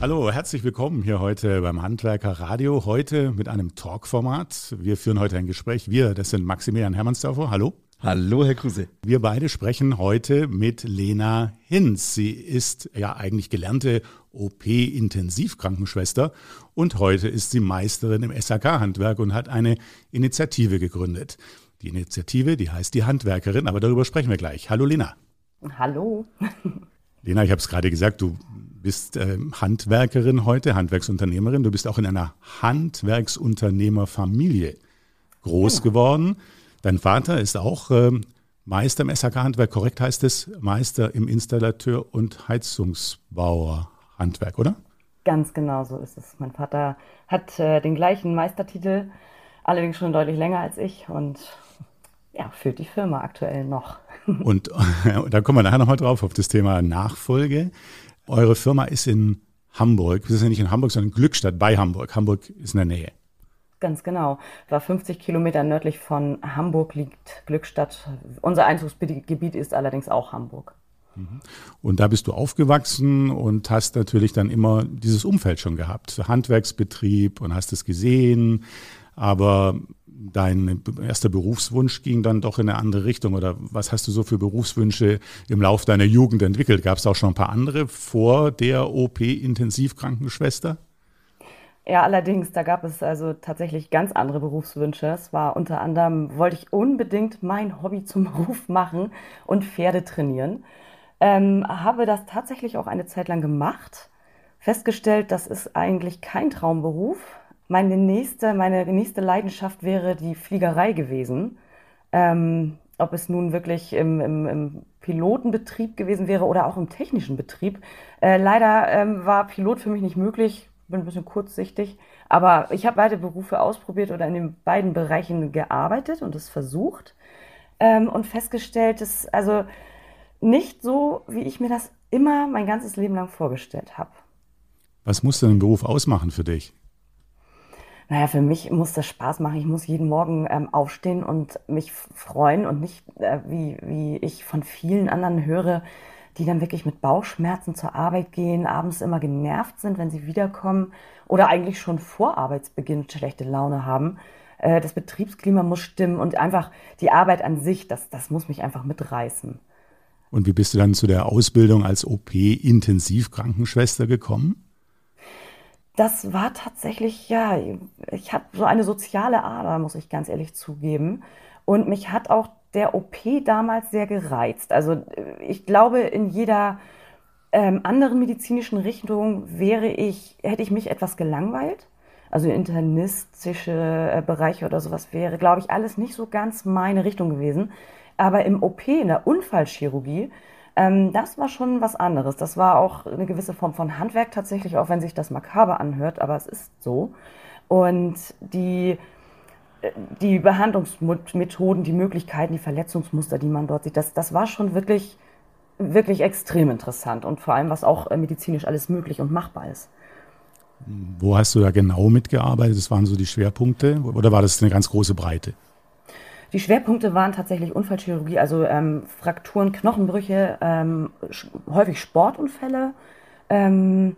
Hallo, herzlich willkommen hier heute beim Handwerker Radio. Heute mit einem Talk-Format. Wir führen heute ein Gespräch. Wir, das sind Maximilian Hermannsdorfer. Hallo. Hallo, Herr Kruse. Wir beide sprechen heute mit Lena Hinz. Sie ist ja eigentlich gelernte OP-Intensivkrankenschwester und heute ist sie Meisterin im SAK-Handwerk und hat eine Initiative gegründet. Die Initiative, die heißt die Handwerkerin, aber darüber sprechen wir gleich. Hallo Lena. Hallo. Lena, ich habe es gerade gesagt, du bist äh, Handwerkerin heute, Handwerksunternehmerin. Du bist auch in einer Handwerksunternehmerfamilie groß genau. geworden. Dein Vater ist auch äh, Meister im SHK-Handwerk, korrekt heißt es, Meister im Installateur- und Heizungsbauer-Handwerk, oder? Ganz genau so ist es. Mein Vater hat äh, den gleichen Meistertitel, allerdings schon deutlich länger als ich und ja, führt die Firma aktuell noch. Und äh, da kommen wir nachher nochmal drauf auf das Thema Nachfolge. Eure Firma ist in Hamburg. Wir sind ja nicht in Hamburg, sondern in Glückstadt bei Hamburg. Hamburg ist in der Nähe. Ganz genau. War 50 Kilometer nördlich von Hamburg liegt Glückstadt. Unser Einzugsgebiet ist allerdings auch Hamburg. Mhm. Und da bist du aufgewachsen und hast natürlich dann immer dieses Umfeld schon gehabt. Handwerksbetrieb und hast es gesehen. Aber dein erster Berufswunsch ging dann doch in eine andere Richtung? Oder was hast du so für Berufswünsche im Lauf deiner Jugend entwickelt? Gab es auch schon ein paar andere vor der OP-Intensivkrankenschwester? Ja, allerdings, da gab es also tatsächlich ganz andere Berufswünsche. Es war unter anderem, wollte ich unbedingt mein Hobby zum Beruf machen und Pferde trainieren. Ähm, habe das tatsächlich auch eine Zeit lang gemacht. Festgestellt, das ist eigentlich kein Traumberuf. Meine nächste, meine nächste Leidenschaft wäre die Fliegerei gewesen. Ähm, ob es nun wirklich im, im, im, Pilotenbetrieb gewesen wäre oder auch im technischen Betrieb. Äh, leider ähm, war Pilot für mich nicht möglich bin ein bisschen kurzsichtig. Aber ich habe beide Berufe ausprobiert oder in den beiden Bereichen gearbeitet und es versucht ähm, und festgestellt, dass also nicht so, wie ich mir das immer mein ganzes Leben lang vorgestellt habe. Was muss denn ein Beruf ausmachen für dich? Naja, für mich muss das Spaß machen. Ich muss jeden Morgen ähm, aufstehen und mich freuen und nicht, äh, wie, wie ich von vielen anderen höre, die dann wirklich mit Bauchschmerzen zur Arbeit gehen, abends immer genervt sind, wenn sie wiederkommen oder eigentlich schon vor Arbeitsbeginn schlechte Laune haben. Äh, das Betriebsklima muss stimmen und einfach die Arbeit an sich, das, das muss mich einfach mitreißen. Und wie bist du dann zu der Ausbildung als OP-Intensivkrankenschwester gekommen? Das war tatsächlich, ja, ich habe so eine soziale Ader, muss ich ganz ehrlich zugeben. Und mich hat auch der OP damals sehr gereizt. Also äh, ich glaube, in jeder ähm, anderen medizinischen Richtung wäre ich, hätte ich mich etwas gelangweilt. Also internistische äh, Bereiche oder sowas wäre, glaube ich, alles nicht so ganz meine Richtung gewesen. Aber im OP, in der Unfallchirurgie, ähm, das war schon was anderes. Das war auch eine gewisse Form von Handwerk tatsächlich, auch wenn sich das makaber anhört, aber es ist so. Und die die Behandlungsmethoden, die Möglichkeiten, die Verletzungsmuster, die man dort sieht, das, das war schon wirklich, wirklich extrem interessant und vor allem, was auch äh, medizinisch alles möglich und machbar ist. Wo hast du da genau mitgearbeitet? Das waren so die Schwerpunkte oder war das eine ganz große Breite? Die Schwerpunkte waren tatsächlich Unfallchirurgie, also ähm, Frakturen, Knochenbrüche, ähm, häufig Sportunfälle, ähm,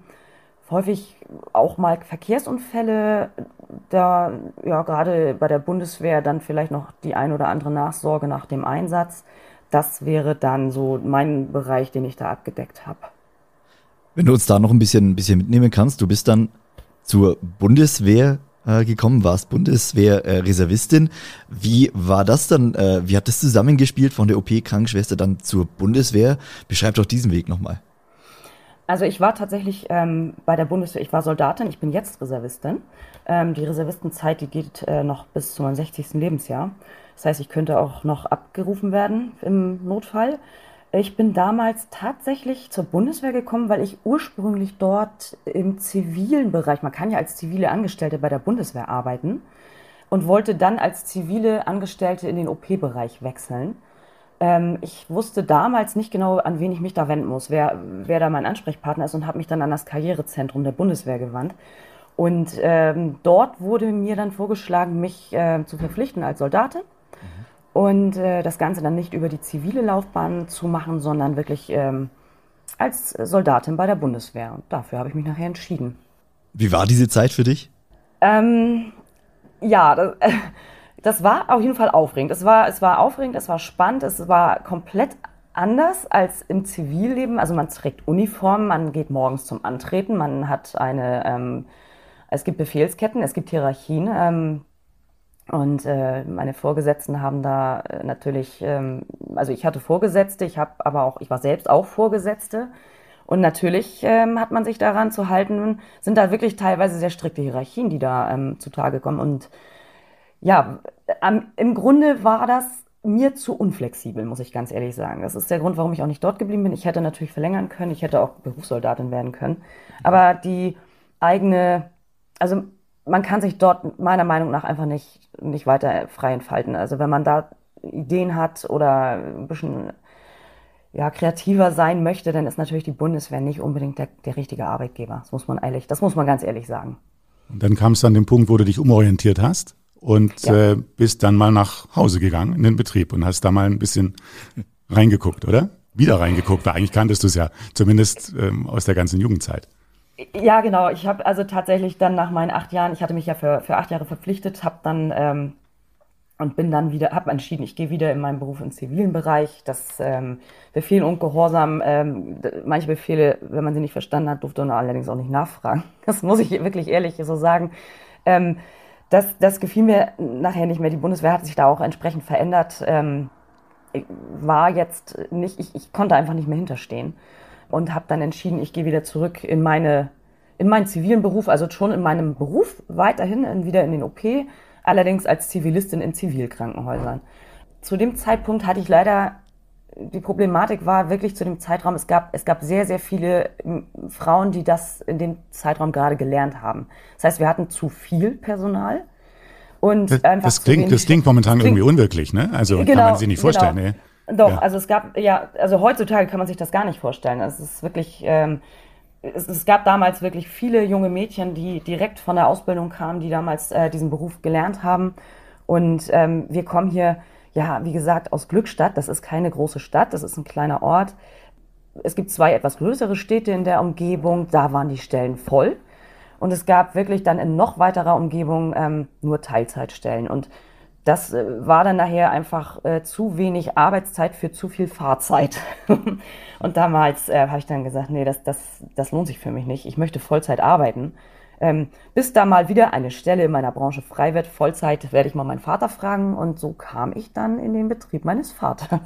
häufig auch mal Verkehrsunfälle, da ja gerade bei der Bundeswehr dann vielleicht noch die ein oder andere Nachsorge nach dem Einsatz. Das wäre dann so mein Bereich, den ich da abgedeckt habe. Wenn du uns da noch ein bisschen, ein bisschen mitnehmen kannst, du bist dann zur Bundeswehr äh, gekommen, warst Bundeswehr-Reservistin. Äh, wie war das dann? Äh, wie hat das zusammengespielt von der OP-Krankenschwester dann zur Bundeswehr? Beschreib doch diesen Weg nochmal. Also ich war tatsächlich ähm, bei der Bundeswehr, ich war Soldatin, ich bin jetzt Reservistin. Ähm, die Reservistenzeit, die geht äh, noch bis zu meinem 60. Lebensjahr. Das heißt, ich könnte auch noch abgerufen werden im Notfall. Ich bin damals tatsächlich zur Bundeswehr gekommen, weil ich ursprünglich dort im zivilen Bereich, man kann ja als zivile Angestellte bei der Bundeswehr arbeiten, und wollte dann als zivile Angestellte in den OP-Bereich wechseln. Ähm, ich wusste damals nicht genau, an wen ich mich da wenden muss, wer, wer da mein Ansprechpartner ist und habe mich dann an das Karrierezentrum der Bundeswehr gewandt. Und ähm, dort wurde mir dann vorgeschlagen, mich äh, zu verpflichten als Soldatin. Und äh, das Ganze dann nicht über die zivile Laufbahn zu machen, sondern wirklich ähm, als Soldatin bei der Bundeswehr. Und dafür habe ich mich nachher entschieden. Wie war diese Zeit für dich? Ähm, ja, das, äh, das, war auf jeden Fall aufregend. Es war, es war aufregend, es war spannend, es war komplett anders als im Zivilleben. Also man trägt Uniform, man geht morgens zum Antreten, man hat eine, ähm, es gibt Befehlsketten, es gibt Hierarchien. Ähm, und äh, meine Vorgesetzten haben da äh, natürlich, ähm, also ich hatte Vorgesetzte, ich habe aber auch, ich war selbst auch Vorgesetzte. Und natürlich ähm, hat man sich daran zu halten, sind da wirklich teilweise sehr strikte Hierarchien, die da ähm, zutage kommen. Und ja, am, im Grunde war das mir zu unflexibel, muss ich ganz ehrlich sagen. Das ist der Grund, warum ich auch nicht dort geblieben bin. Ich hätte natürlich verlängern können, ich hätte auch Berufssoldatin werden können. Aber die eigene, also man kann sich dort meiner Meinung nach einfach nicht, nicht weiter frei entfalten. Also wenn man da Ideen hat oder ein bisschen ja, kreativer sein möchte, dann ist natürlich die Bundeswehr nicht unbedingt der, der richtige Arbeitgeber. Das muss man ehrlich, das muss man ganz ehrlich sagen. Und dann kam es an den Punkt, wo du dich umorientiert hast und ja. äh, bist dann mal nach Hause gegangen in den Betrieb und hast da mal ein bisschen reingeguckt, oder? Wieder reingeguckt, weil eigentlich kanntest du es ja, zumindest ähm, aus der ganzen Jugendzeit. Ja, genau. Ich habe also tatsächlich dann nach meinen acht Jahren, ich hatte mich ja für, für acht Jahre verpflichtet, habe dann ähm, und bin dann wieder, habe entschieden, ich gehe wieder in meinen Beruf im zivilen Bereich. Das ähm, Befehl und Gehorsam, ähm, manche Befehle, wenn man sie nicht verstanden hat, durfte man allerdings auch nicht nachfragen. Das muss ich wirklich ehrlich so sagen. Ähm, das, das gefiel mir nachher nicht mehr. Die Bundeswehr hat sich da auch entsprechend verändert. Ähm, war jetzt nicht, ich, ich konnte einfach nicht mehr hinterstehen und habe dann entschieden, ich gehe wieder zurück in meine in meinen zivilen Beruf, also schon in meinem Beruf weiterhin in, wieder in den OP, allerdings als Zivilistin in Zivilkrankenhäusern. Zu dem Zeitpunkt hatte ich leider die Problematik war wirklich zu dem Zeitraum, es gab, es gab sehr, sehr viele Frauen, die das in dem Zeitraum gerade gelernt haben. Das heißt, wir hatten zu viel Personal. Und das, einfach das klingt, das klingt momentan klingt, irgendwie unwirklich, ne? Also genau, kann man sich nicht vorstellen. Genau. Nee. Doch, ja. also es gab, ja, also heutzutage kann man sich das gar nicht vorstellen. Es ist wirklich, ähm, es, es, gab damals wirklich viele junge Mädchen, die direkt von der Ausbildung kamen, die damals äh, diesen Beruf gelernt haben. Und ähm, wir kommen hier, ja, wie gesagt, aus Glückstadt. Das ist keine große Stadt, das ist ein kleiner Ort. Es gibt zwei etwas größere Städte in der Umgebung, da waren die Stellen voll. Und es gab wirklich dann in noch weiterer Umgebung ähm, nur Teilzeitstellen. Und das äh, war dann nachher einfach äh, zu wenig Arbeitszeit für zu viel Fahrzeit. und damals äh, habe ich dann gesagt, nee, das, das, das lohnt sich für mich nicht. Ich möchte Vollzeit arbeiten. Ähm, bis da mal wieder eine Stelle in meiner Branche frei wird, Vollzeit, werde ich mal meinen Vater fragen. Und so kam ich dann in den Betrieb meines Vaters.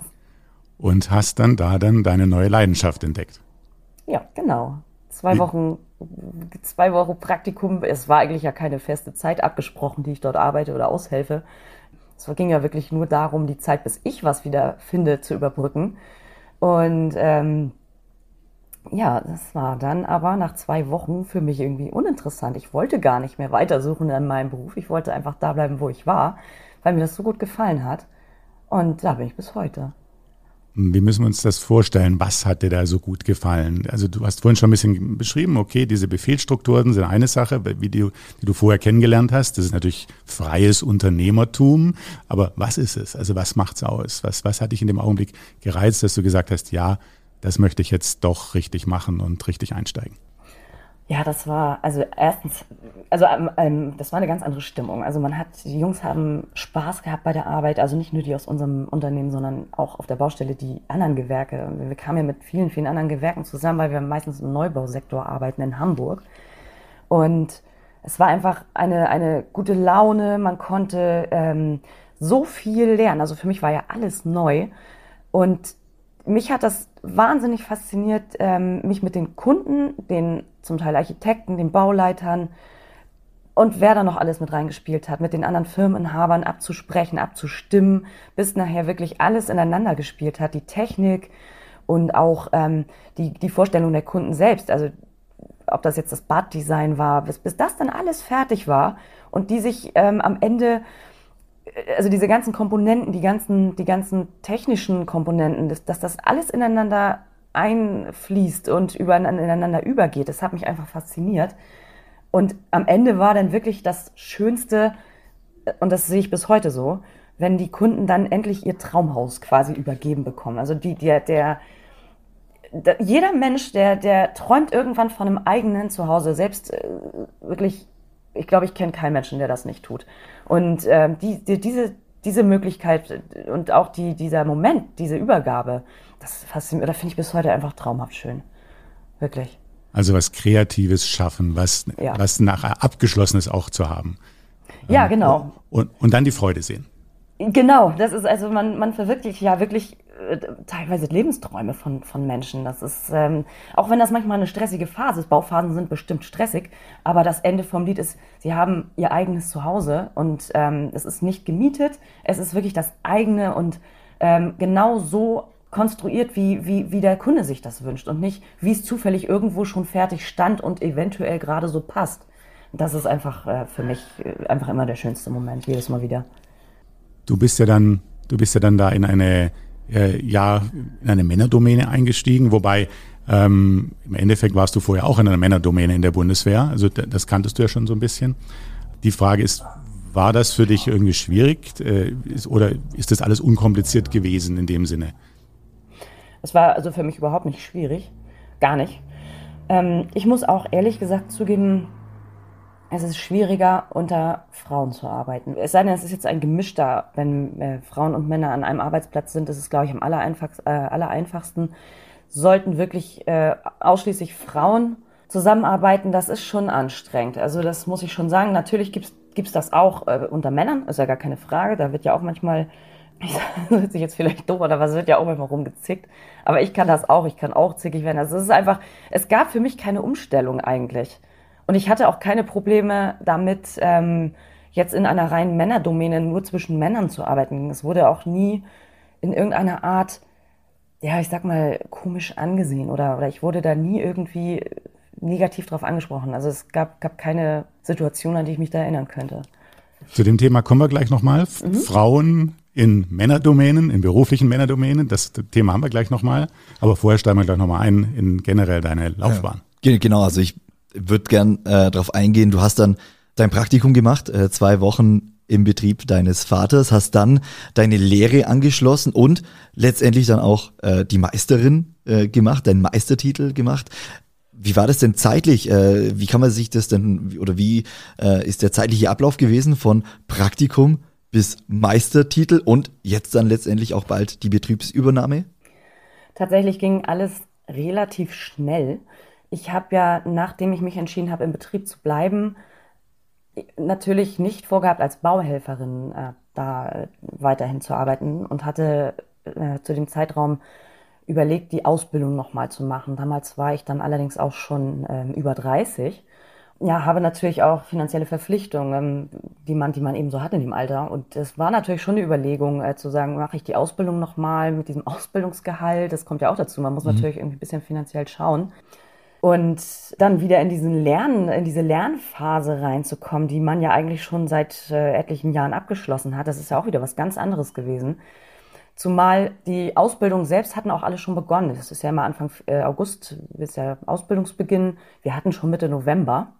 Und hast dann da dann deine neue Leidenschaft entdeckt. Ja, genau. Zwei Wochen, zwei Wochen Praktikum. Es war eigentlich ja keine feste Zeit abgesprochen, die ich dort arbeite oder aushelfe. Es ging ja wirklich nur darum, die Zeit, bis ich was wieder finde, zu überbrücken. Und ähm, ja, das war dann aber nach zwei Wochen für mich irgendwie uninteressant. Ich wollte gar nicht mehr weitersuchen in meinem Beruf. Ich wollte einfach da bleiben, wo ich war, weil mir das so gut gefallen hat. Und da bin ich bis heute. Wie müssen wir uns das vorstellen? Was hat dir da so gut gefallen? Also du hast vorhin schon ein bisschen beschrieben, okay, diese Befehlsstrukturen sind eine Sache, wie du, die du vorher kennengelernt hast. Das ist natürlich freies Unternehmertum. Aber was ist es? Also was macht's aus? Was, was hat dich in dem Augenblick gereizt, dass du gesagt hast, ja, das möchte ich jetzt doch richtig machen und richtig einsteigen? Ja, das war, also erstens, also ähm, ähm, das war eine ganz andere Stimmung. Also man hat, die Jungs haben Spaß gehabt bei der Arbeit, also nicht nur die aus unserem Unternehmen, sondern auch auf der Baustelle die anderen Gewerke. Wir kamen ja mit vielen, vielen anderen Gewerken zusammen, weil wir meistens im Neubausektor arbeiten in Hamburg. Und es war einfach eine, eine gute Laune, man konnte ähm, so viel lernen. Also für mich war ja alles neu. Und mich hat das wahnsinnig fasziniert, ähm, mich mit den Kunden, den zum Teil Architekten, den Bauleitern und wer da noch alles mit reingespielt hat, mit den anderen Firmeninhabern abzusprechen, abzustimmen, bis nachher wirklich alles ineinander gespielt hat, die Technik und auch ähm, die, die Vorstellung der Kunden selbst. Also ob das jetzt das Baddesign war, bis, bis das dann alles fertig war und die sich ähm, am Ende also diese ganzen Komponenten, die ganzen, die ganzen technischen Komponenten, dass, dass das alles ineinander einfließt und ineinander übergeht, das hat mich einfach fasziniert. Und am Ende war dann wirklich das Schönste, und das sehe ich bis heute so, wenn die Kunden dann endlich ihr Traumhaus quasi übergeben bekommen. Also die, der, der, jeder Mensch, der, der träumt irgendwann von einem eigenen Zuhause, selbst äh, wirklich, ich glaube, ich kenne keinen Menschen, der das nicht tut. Und äh, die, die, diese, diese Möglichkeit und auch die, dieser Moment, diese Übergabe, das fasziniert, da finde ich bis heute einfach traumhaft schön. Wirklich. Also was Kreatives schaffen, was, ja. was nachher Abgeschlossenes auch zu haben. Ja, ähm, genau. Und, und dann die Freude sehen. Genau, das ist also man, man verwirklicht ja wirklich äh, teilweise Lebensträume von, von Menschen. Das ist, ähm, auch wenn das manchmal eine stressige Phase ist, Bauphasen sind bestimmt stressig, aber das Ende vom Lied ist, sie haben ihr eigenes Zuhause und ähm, es ist nicht gemietet, es ist wirklich das eigene und ähm, genau so konstruiert, wie, wie, wie der Kunde sich das wünscht und nicht, wie es zufällig irgendwo schon fertig stand und eventuell gerade so passt. Das ist einfach äh, für mich äh, einfach immer der schönste Moment, jedes Mal wieder. Du bist ja dann, du bist ja dann da in eine, äh, ja, in eine Männerdomäne eingestiegen, wobei ähm, im Endeffekt warst du vorher auch in einer Männerdomäne in der Bundeswehr. Also das kanntest du ja schon so ein bisschen. Die Frage ist, war das für dich irgendwie schwierig äh, ist, oder ist das alles unkompliziert gewesen in dem Sinne? Es war also für mich überhaupt nicht schwierig. Gar nicht. Ähm, ich muss auch ehrlich gesagt zugeben, es ist schwieriger, unter Frauen zu arbeiten. Es sei denn, es ist jetzt ein gemischter, wenn äh, Frauen und Männer an einem Arbeitsplatz sind, ist, glaube ich, am allereinfachsten. Äh. Sollten wirklich äh, ausschließlich Frauen zusammenarbeiten, das ist schon anstrengend. Also das muss ich schon sagen. Natürlich gibt es das auch äh, unter Männern, ist ja gar keine Frage. Da wird ja auch manchmal das hört sich jetzt vielleicht doof oder was wird ja auch immer rumgezickt. Aber ich kann das auch, ich kann auch zickig werden. Also es ist einfach, es gab für mich keine Umstellung eigentlich. Und ich hatte auch keine Probleme damit, ähm, jetzt in einer reinen Männerdomäne nur zwischen Männern zu arbeiten. Es wurde auch nie in irgendeiner Art, ja, ich sag mal, komisch angesehen oder, oder ich wurde da nie irgendwie negativ drauf angesprochen. Also es gab, gab keine Situation, an die ich mich da erinnern könnte. Zu dem Thema kommen wir gleich nochmal. Mhm. Frauen in Männerdomänen, in beruflichen Männerdomänen. Das Thema haben wir gleich nochmal. Aber vorher steigen wir gleich nochmal ein in generell deine Laufbahn. Ja, genau, also ich würde gern äh, darauf eingehen. Du hast dann dein Praktikum gemacht, äh, zwei Wochen im Betrieb deines Vaters, hast dann deine Lehre angeschlossen und letztendlich dann auch äh, die Meisterin äh, gemacht, deinen Meistertitel gemacht. Wie war das denn zeitlich? Äh, wie kann man sich das denn, oder wie äh, ist der zeitliche Ablauf gewesen von Praktikum bis Meistertitel und jetzt dann letztendlich auch bald die Betriebsübernahme? Tatsächlich ging alles relativ schnell. Ich habe ja, nachdem ich mich entschieden habe, im Betrieb zu bleiben, natürlich nicht vorgehabt, als Bauhelferin äh, da weiterhin zu arbeiten und hatte äh, zu dem Zeitraum überlegt, die Ausbildung nochmal zu machen. Damals war ich dann allerdings auch schon ähm, über 30 ja, habe natürlich auch finanzielle Verpflichtungen, die man, die man eben so hat in dem Alter. Und es war natürlich schon eine Überlegung, äh, zu sagen, mache ich die Ausbildung nochmal mit diesem Ausbildungsgehalt. Das kommt ja auch dazu. Man muss mhm. natürlich irgendwie ein bisschen finanziell schauen. Und dann wieder in diesen Lernen, in diese Lernphase reinzukommen, die man ja eigentlich schon seit äh, etlichen Jahren abgeschlossen hat. Das ist ja auch wieder was ganz anderes gewesen. Zumal die Ausbildung selbst hatten auch alle schon begonnen. Das ist ja immer Anfang äh, August, ist ja Ausbildungsbeginn. Wir hatten schon Mitte November.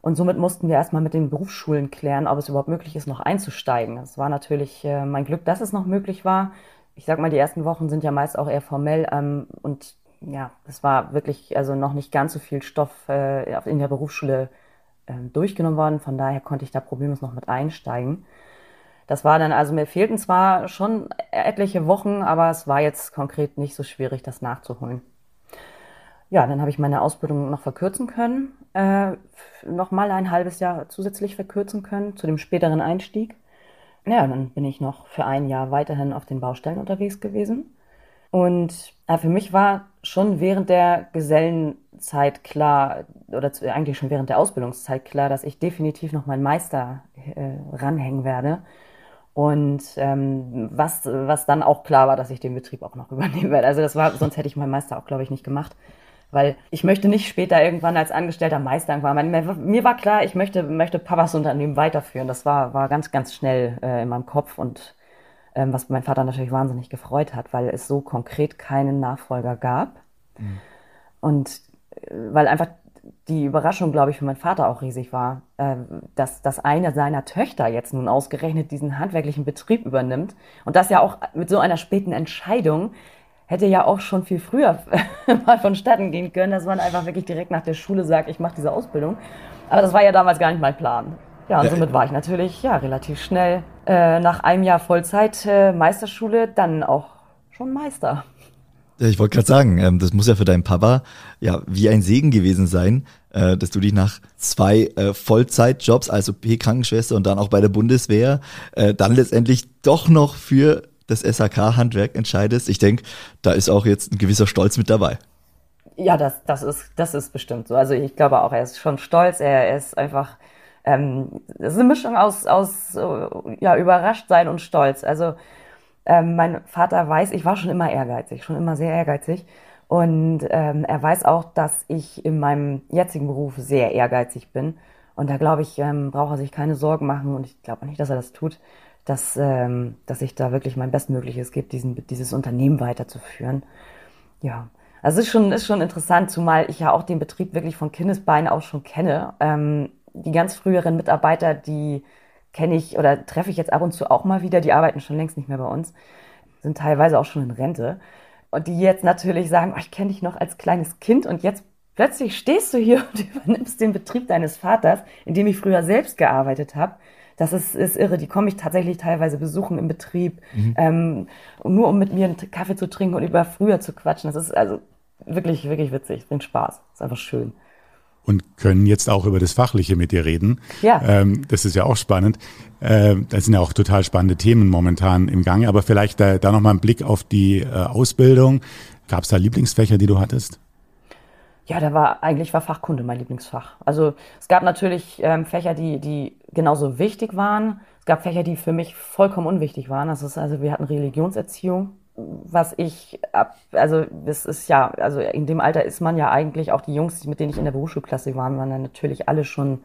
Und somit mussten wir erstmal mit den Berufsschulen klären, ob es überhaupt möglich ist, noch einzusteigen. Es war natürlich äh, mein Glück, dass es noch möglich war. Ich sag mal, die ersten Wochen sind ja meist auch eher formell ähm, und ja, es war wirklich also noch nicht ganz so viel Stoff äh, in der Berufsschule äh, durchgenommen worden. Von daher konnte ich da problemlos noch mit einsteigen. Das war dann, also mir fehlten zwar schon etliche Wochen, aber es war jetzt konkret nicht so schwierig, das nachzuholen. Ja, dann habe ich meine Ausbildung noch verkürzen können, äh, noch mal ein halbes Jahr zusätzlich verkürzen können zu dem späteren Einstieg. Ja, dann bin ich noch für ein Jahr weiterhin auf den Baustellen unterwegs gewesen. Und äh, für mich war schon während der Gesellenzeit klar, oder eigentlich schon während der Ausbildungszeit klar, dass ich definitiv noch meinen Meister äh, ranhängen werde. Und ähm, was, was dann auch klar war, dass ich den Betrieb auch noch übernehmen werde. Also das war, sonst hätte ich meinen Meister auch, glaube ich, nicht gemacht. Weil ich möchte nicht später irgendwann als angestellter Meister irgendwann. Mir war klar, ich möchte, möchte Papas Unternehmen weiterführen. Das war, war ganz, ganz schnell äh, in meinem Kopf und ähm, was mein Vater natürlich wahnsinnig gefreut hat, weil es so konkret keinen Nachfolger gab. Mhm. Und äh, weil einfach die Überraschung, glaube ich, für meinen Vater auch riesig war, äh, dass, dass eine seiner Töchter jetzt nun ausgerechnet diesen handwerklichen Betrieb übernimmt. Und das ja auch mit so einer späten Entscheidung hätte ja auch schon viel früher mal vonstatten gehen können, dass man einfach wirklich direkt nach der Schule sagt, ich mache diese Ausbildung. Aber das war ja damals gar nicht mein Plan. Ja, und somit war ich natürlich ja relativ schnell äh, nach einem Jahr Vollzeit äh, Meisterschule dann auch schon Meister. Ich wollte gerade sagen, ähm, das muss ja für deinen Papa ja wie ein Segen gewesen sein, äh, dass du dich nach zwei äh, Vollzeitjobs als OP-Krankenschwester und dann auch bei der Bundeswehr äh, dann letztendlich doch noch für das SAK-Handwerk entscheidest. Ich denke, da ist auch jetzt ein gewisser Stolz mit dabei. Ja, das, das, ist, das ist bestimmt so. Also ich glaube auch, er ist schon stolz. Er, er ist einfach, ähm, es ist eine Mischung aus, aus ja, überrascht sein und stolz. Also ähm, mein Vater weiß, ich war schon immer ehrgeizig, schon immer sehr ehrgeizig. Und ähm, er weiß auch, dass ich in meinem jetzigen Beruf sehr ehrgeizig bin. Und da glaube ich, ähm, braucht er sich keine Sorgen machen. Und ich glaube nicht, dass er das tut dass, ähm, dass ich da wirklich mein Bestmögliches gebe, diesen, dieses Unternehmen weiterzuführen. Ja, also es ist schon, ist schon interessant, zumal ich ja auch den Betrieb wirklich von Kindesbeinen auch schon kenne. Ähm, die ganz früheren Mitarbeiter, die kenne ich oder treffe ich jetzt ab und zu auch mal wieder, die arbeiten schon längst nicht mehr bei uns, sind teilweise auch schon in Rente. Und die jetzt natürlich sagen, oh, ich kenne dich noch als kleines Kind und jetzt plötzlich stehst du hier und übernimmst den Betrieb deines Vaters, in dem ich früher selbst gearbeitet habe das ist, ist irre. Die komme ich tatsächlich teilweise besuchen im Betrieb, mhm. ähm, nur um mit mir einen Kaffee zu trinken und über früher zu quatschen. Das ist also wirklich, wirklich witzig. Bringt Spaß. Ist einfach schön. Und können jetzt auch über das Fachliche mit dir reden. Ja. Ähm, das ist ja auch spannend. Ähm, das sind ja auch total spannende Themen momentan im Gange. Aber vielleicht da, da nochmal ein Blick auf die äh, Ausbildung. Gab es da Lieblingsfächer, die du hattest? Ja, da war eigentlich war Fachkunde mein Lieblingsfach. Also es gab natürlich ähm, Fächer, die, die genauso wichtig waren. Es gab Fächer, die für mich vollkommen unwichtig waren. Das ist also, wir hatten Religionserziehung, was ich also das ist ja, also in dem Alter ist man ja eigentlich auch die Jungs, mit denen ich in der Berufsschulklasse waren, waren dann natürlich alle schon,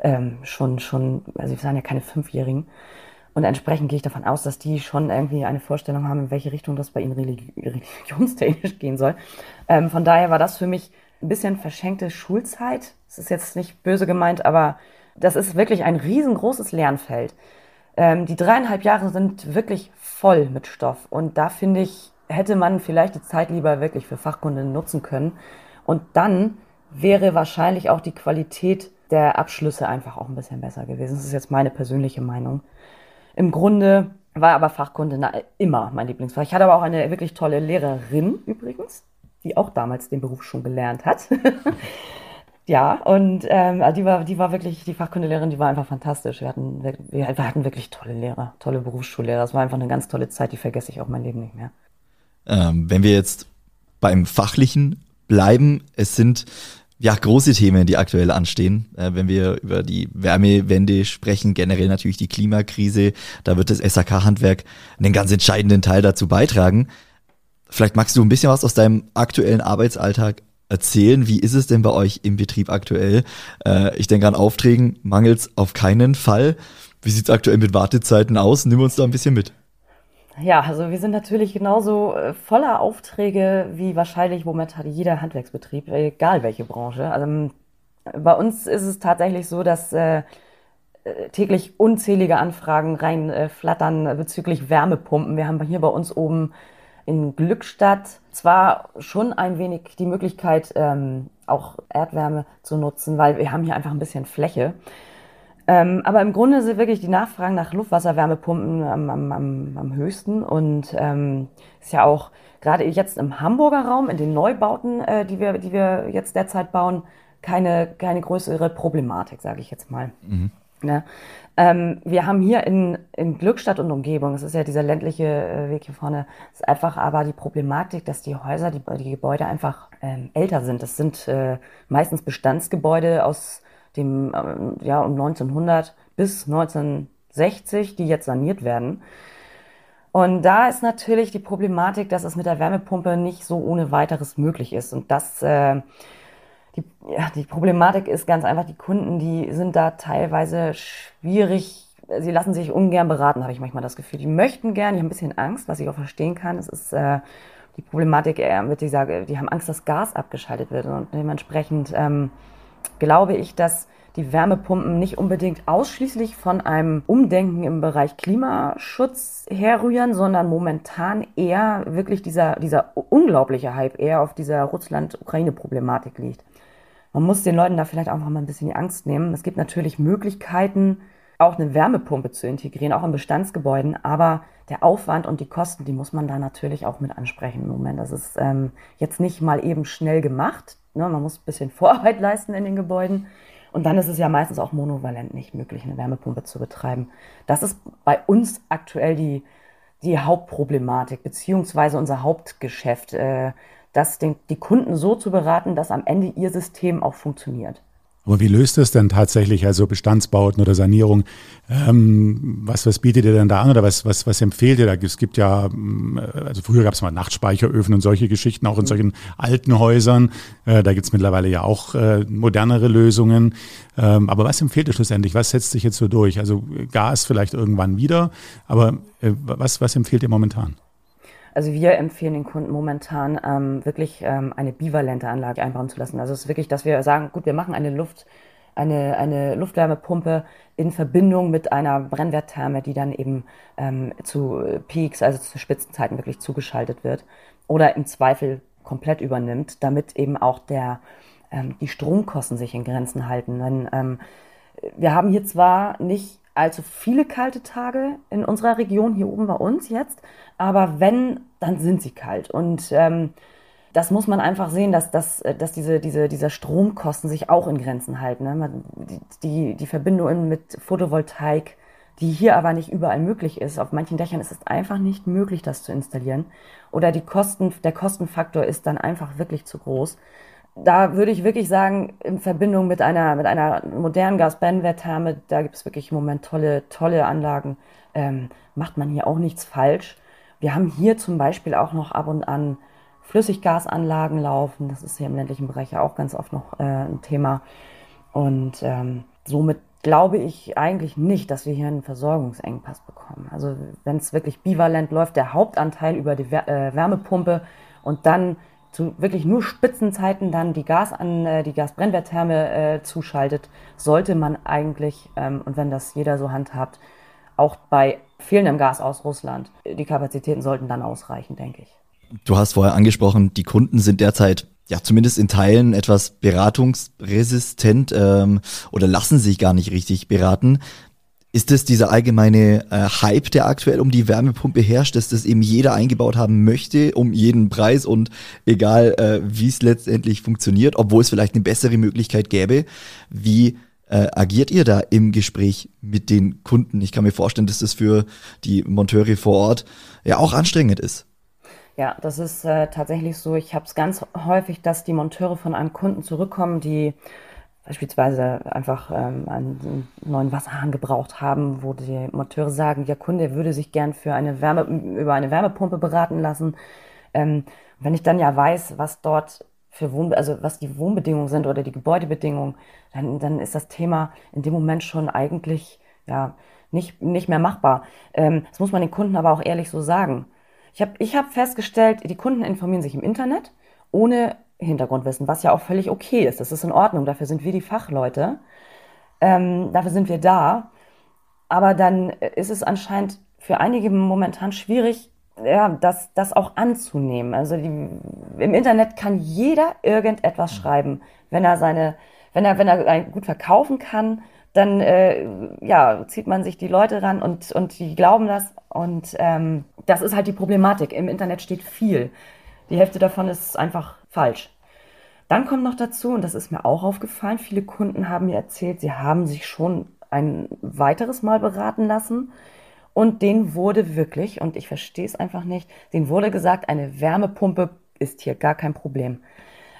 ähm, schon, schon, also wir waren ja keine Fünfjährigen. Und entsprechend gehe ich davon aus, dass die schon irgendwie eine Vorstellung haben, in welche Richtung das bei ihnen religionstechnisch gehen soll. Ähm, von daher war das für mich ein bisschen verschenkte Schulzeit. Das ist jetzt nicht böse gemeint, aber das ist wirklich ein riesengroßes Lernfeld. Ähm, die dreieinhalb Jahre sind wirklich voll mit Stoff. Und da finde ich, hätte man vielleicht die Zeit lieber wirklich für Fachkunde nutzen können. Und dann wäre wahrscheinlich auch die Qualität der Abschlüsse einfach auch ein bisschen besser gewesen. Das ist jetzt meine persönliche Meinung. Im Grunde war aber Fachkunde immer mein Lieblingsfach. Ich hatte aber auch eine wirklich tolle Lehrerin übrigens, die auch damals den Beruf schon gelernt hat. ja, und ähm, die, war, die war wirklich, die Fachkundelehrerin, die war einfach fantastisch. Wir hatten, wir, wir hatten wirklich tolle Lehrer, tolle Berufsschullehrer. Das war einfach eine ganz tolle Zeit, die vergesse ich auch mein Leben nicht mehr. Ähm, wenn wir jetzt beim Fachlichen bleiben, es sind ja, große Themen, die aktuell anstehen. Äh, wenn wir über die Wärmewende sprechen, generell natürlich die Klimakrise, da wird das SAK-Handwerk einen ganz entscheidenden Teil dazu beitragen. Vielleicht magst du ein bisschen was aus deinem aktuellen Arbeitsalltag erzählen. Wie ist es denn bei euch im Betrieb aktuell? Äh, ich denke an Aufträgen mangels auf keinen Fall. Wie sieht es aktuell mit Wartezeiten aus? Nimm uns da ein bisschen mit. Ja, also wir sind natürlich genauso äh, voller Aufträge wie wahrscheinlich momentan jeder Handwerksbetrieb, egal welche Branche. Also bei uns ist es tatsächlich so, dass äh, äh täglich unzählige Anfragen reinflattern äh, bezüglich Wärmepumpen. Wir haben hier bei uns oben in Glückstadt zwar schon ein wenig die Möglichkeit, ähm, auch Erdwärme zu nutzen, weil wir haben hier einfach ein bisschen Fläche. Ähm, aber im Grunde sind wirklich die Nachfragen nach Luftwasserwärmepumpen am, am, am, am höchsten und ähm, ist ja auch gerade jetzt im Hamburger Raum, in den Neubauten, äh, die, wir, die wir jetzt derzeit bauen, keine, keine größere Problematik, sage ich jetzt mal. Mhm. Ne? Ähm, wir haben hier in, in Glückstadt und Umgebung, das ist ja dieser ländliche äh, Weg hier vorne, ist einfach aber die Problematik, dass die Häuser, die, die Gebäude einfach ähm, älter sind. Das sind äh, meistens Bestandsgebäude aus dem ähm, ja um 1900 bis 1960, die jetzt saniert werden. Und da ist natürlich die Problematik, dass es mit der Wärmepumpe nicht so ohne weiteres möglich ist. Und das, äh, die, ja, die Problematik ist ganz einfach, die Kunden, die sind da teilweise schwierig. Sie lassen sich ungern beraten, habe ich manchmal das Gefühl. Die möchten gern, die haben ein bisschen Angst, was ich auch verstehen kann. Es ist äh, die Problematik eher mit dieser, die haben Angst, dass Gas abgeschaltet wird und dementsprechend ähm, glaube ich, dass die Wärmepumpen nicht unbedingt ausschließlich von einem Umdenken im Bereich Klimaschutz herrühren, sondern momentan eher wirklich dieser, dieser unglaubliche Hype eher auf dieser Russland-Ukraine-Problematik liegt. Man muss den Leuten da vielleicht auch noch mal ein bisschen die Angst nehmen. Es gibt natürlich Möglichkeiten, auch eine Wärmepumpe zu integrieren, auch in Bestandsgebäuden, aber der Aufwand und die Kosten, die muss man da natürlich auch mit ansprechen im Moment. Das ist ähm, jetzt nicht mal eben schnell gemacht. Ne? Man muss ein bisschen Vorarbeit leisten in den Gebäuden. Und dann ist es ja meistens auch monovalent nicht möglich, eine Wärmepumpe zu betreiben. Das ist bei uns aktuell die, die Hauptproblematik, beziehungsweise unser Hauptgeschäft, äh, das den, die Kunden so zu beraten, dass am Ende ihr System auch funktioniert. Aber wie löst es denn tatsächlich, also Bestandsbauten oder Sanierung? Ähm, was, was bietet ihr denn da an oder was, was, was empfehlt ihr da? Es gibt ja, mm, also früher gab es mal Nachtspeicheröfen und solche Geschichten, auch in solchen alten Häusern. Äh, da gibt es mittlerweile ja auch äh, modernere Lösungen. Ähm, aber was empfiehlt ihr schlussendlich? Was setzt sich jetzt so durch? Also Gas vielleicht irgendwann wieder, aber äh, was, was empfiehlt ihr momentan? Also wir empfehlen den Kunden momentan ähm, wirklich ähm, eine bivalente Anlage einbauen zu lassen. Also es ist wirklich, dass wir sagen, gut, wir machen eine Luft, eine, eine Luftwärmepumpe in Verbindung mit einer Brennwerttherme, die dann eben ähm, zu Peaks, also zu Spitzenzeiten wirklich zugeschaltet wird oder im Zweifel komplett übernimmt, damit eben auch der, ähm, die Stromkosten sich in Grenzen halten. Denn ähm, wir haben hier zwar nicht allzu viele kalte Tage in unserer Region hier oben bei uns jetzt, aber wenn, dann sind sie kalt. Und ähm, das muss man einfach sehen, dass, dass, dass diese, diese, diese Stromkosten sich auch in Grenzen halten. Ne? Die, die Verbindung mit Photovoltaik, die hier aber nicht überall möglich ist. Auf manchen Dächern ist es einfach nicht möglich, das zu installieren. Oder die Kosten, der Kostenfaktor ist dann einfach wirklich zu groß da würde ich wirklich sagen, in Verbindung mit einer, mit einer modernen Gasbrennwerttherme, da gibt es wirklich im Moment tolle, tolle Anlagen, ähm, macht man hier auch nichts falsch. Wir haben hier zum Beispiel auch noch ab und an Flüssiggasanlagen laufen. Das ist hier im ländlichen Bereich ja auch ganz oft noch äh, ein Thema. Und ähm, somit glaube ich eigentlich nicht, dass wir hier einen Versorgungsengpass bekommen. Also wenn es wirklich bivalent läuft, der Hauptanteil über die äh, Wärmepumpe und dann zu wirklich nur Spitzenzeiten dann die Gas an äh, die Gasbrennwerttherme äh, zuschaltet, sollte man eigentlich ähm, und wenn das jeder so handhabt, auch bei fehlendem Gas aus Russland, die Kapazitäten sollten dann ausreichen, denke ich. Du hast vorher angesprochen, die Kunden sind derzeit ja zumindest in Teilen etwas beratungsresistent ähm, oder lassen sich gar nicht richtig beraten. Ist es dieser allgemeine äh, Hype, der aktuell um die Wärmepumpe herrscht, dass das eben jeder eingebaut haben möchte, um jeden Preis und egal äh, wie es letztendlich funktioniert, obwohl es vielleicht eine bessere Möglichkeit gäbe? Wie äh, agiert ihr da im Gespräch mit den Kunden? Ich kann mir vorstellen, dass das für die Monteure vor Ort ja auch anstrengend ist. Ja, das ist äh, tatsächlich so. Ich habe es ganz häufig, dass die Monteure von einem Kunden zurückkommen, die beispielsweise einfach ähm, einen neuen Wasserhahn gebraucht haben, wo die Monteure sagen, der Kunde würde sich gern für eine Wärme, über eine Wärmepumpe beraten lassen. Ähm, wenn ich dann ja weiß, was dort für Wohn, also was die Wohnbedingungen sind oder die Gebäudebedingungen, dann, dann ist das Thema in dem Moment schon eigentlich ja nicht, nicht mehr machbar. Ähm, das muss man den Kunden aber auch ehrlich so sagen. Ich habe ich hab festgestellt, die Kunden informieren sich im Internet, ohne Hintergrundwissen, was ja auch völlig okay ist. Das ist in Ordnung. Dafür sind wir die Fachleute. Ähm, dafür sind wir da. Aber dann ist es anscheinend für einige momentan schwierig, ja, das, das auch anzunehmen. Also die, im Internet kann jeder irgendetwas mhm. schreiben. Wenn er seine, wenn er, wenn er gut verkaufen kann, dann äh, ja, zieht man sich die Leute ran und, und die glauben das. Und ähm, das ist halt die Problematik. Im Internet steht viel. Die Hälfte davon ist einfach falsch. Dann kommt noch dazu, und das ist mir auch aufgefallen, viele Kunden haben mir erzählt, sie haben sich schon ein weiteres Mal beraten lassen. Und denen wurde wirklich, und ich verstehe es einfach nicht, denen wurde gesagt, eine Wärmepumpe ist hier gar kein Problem.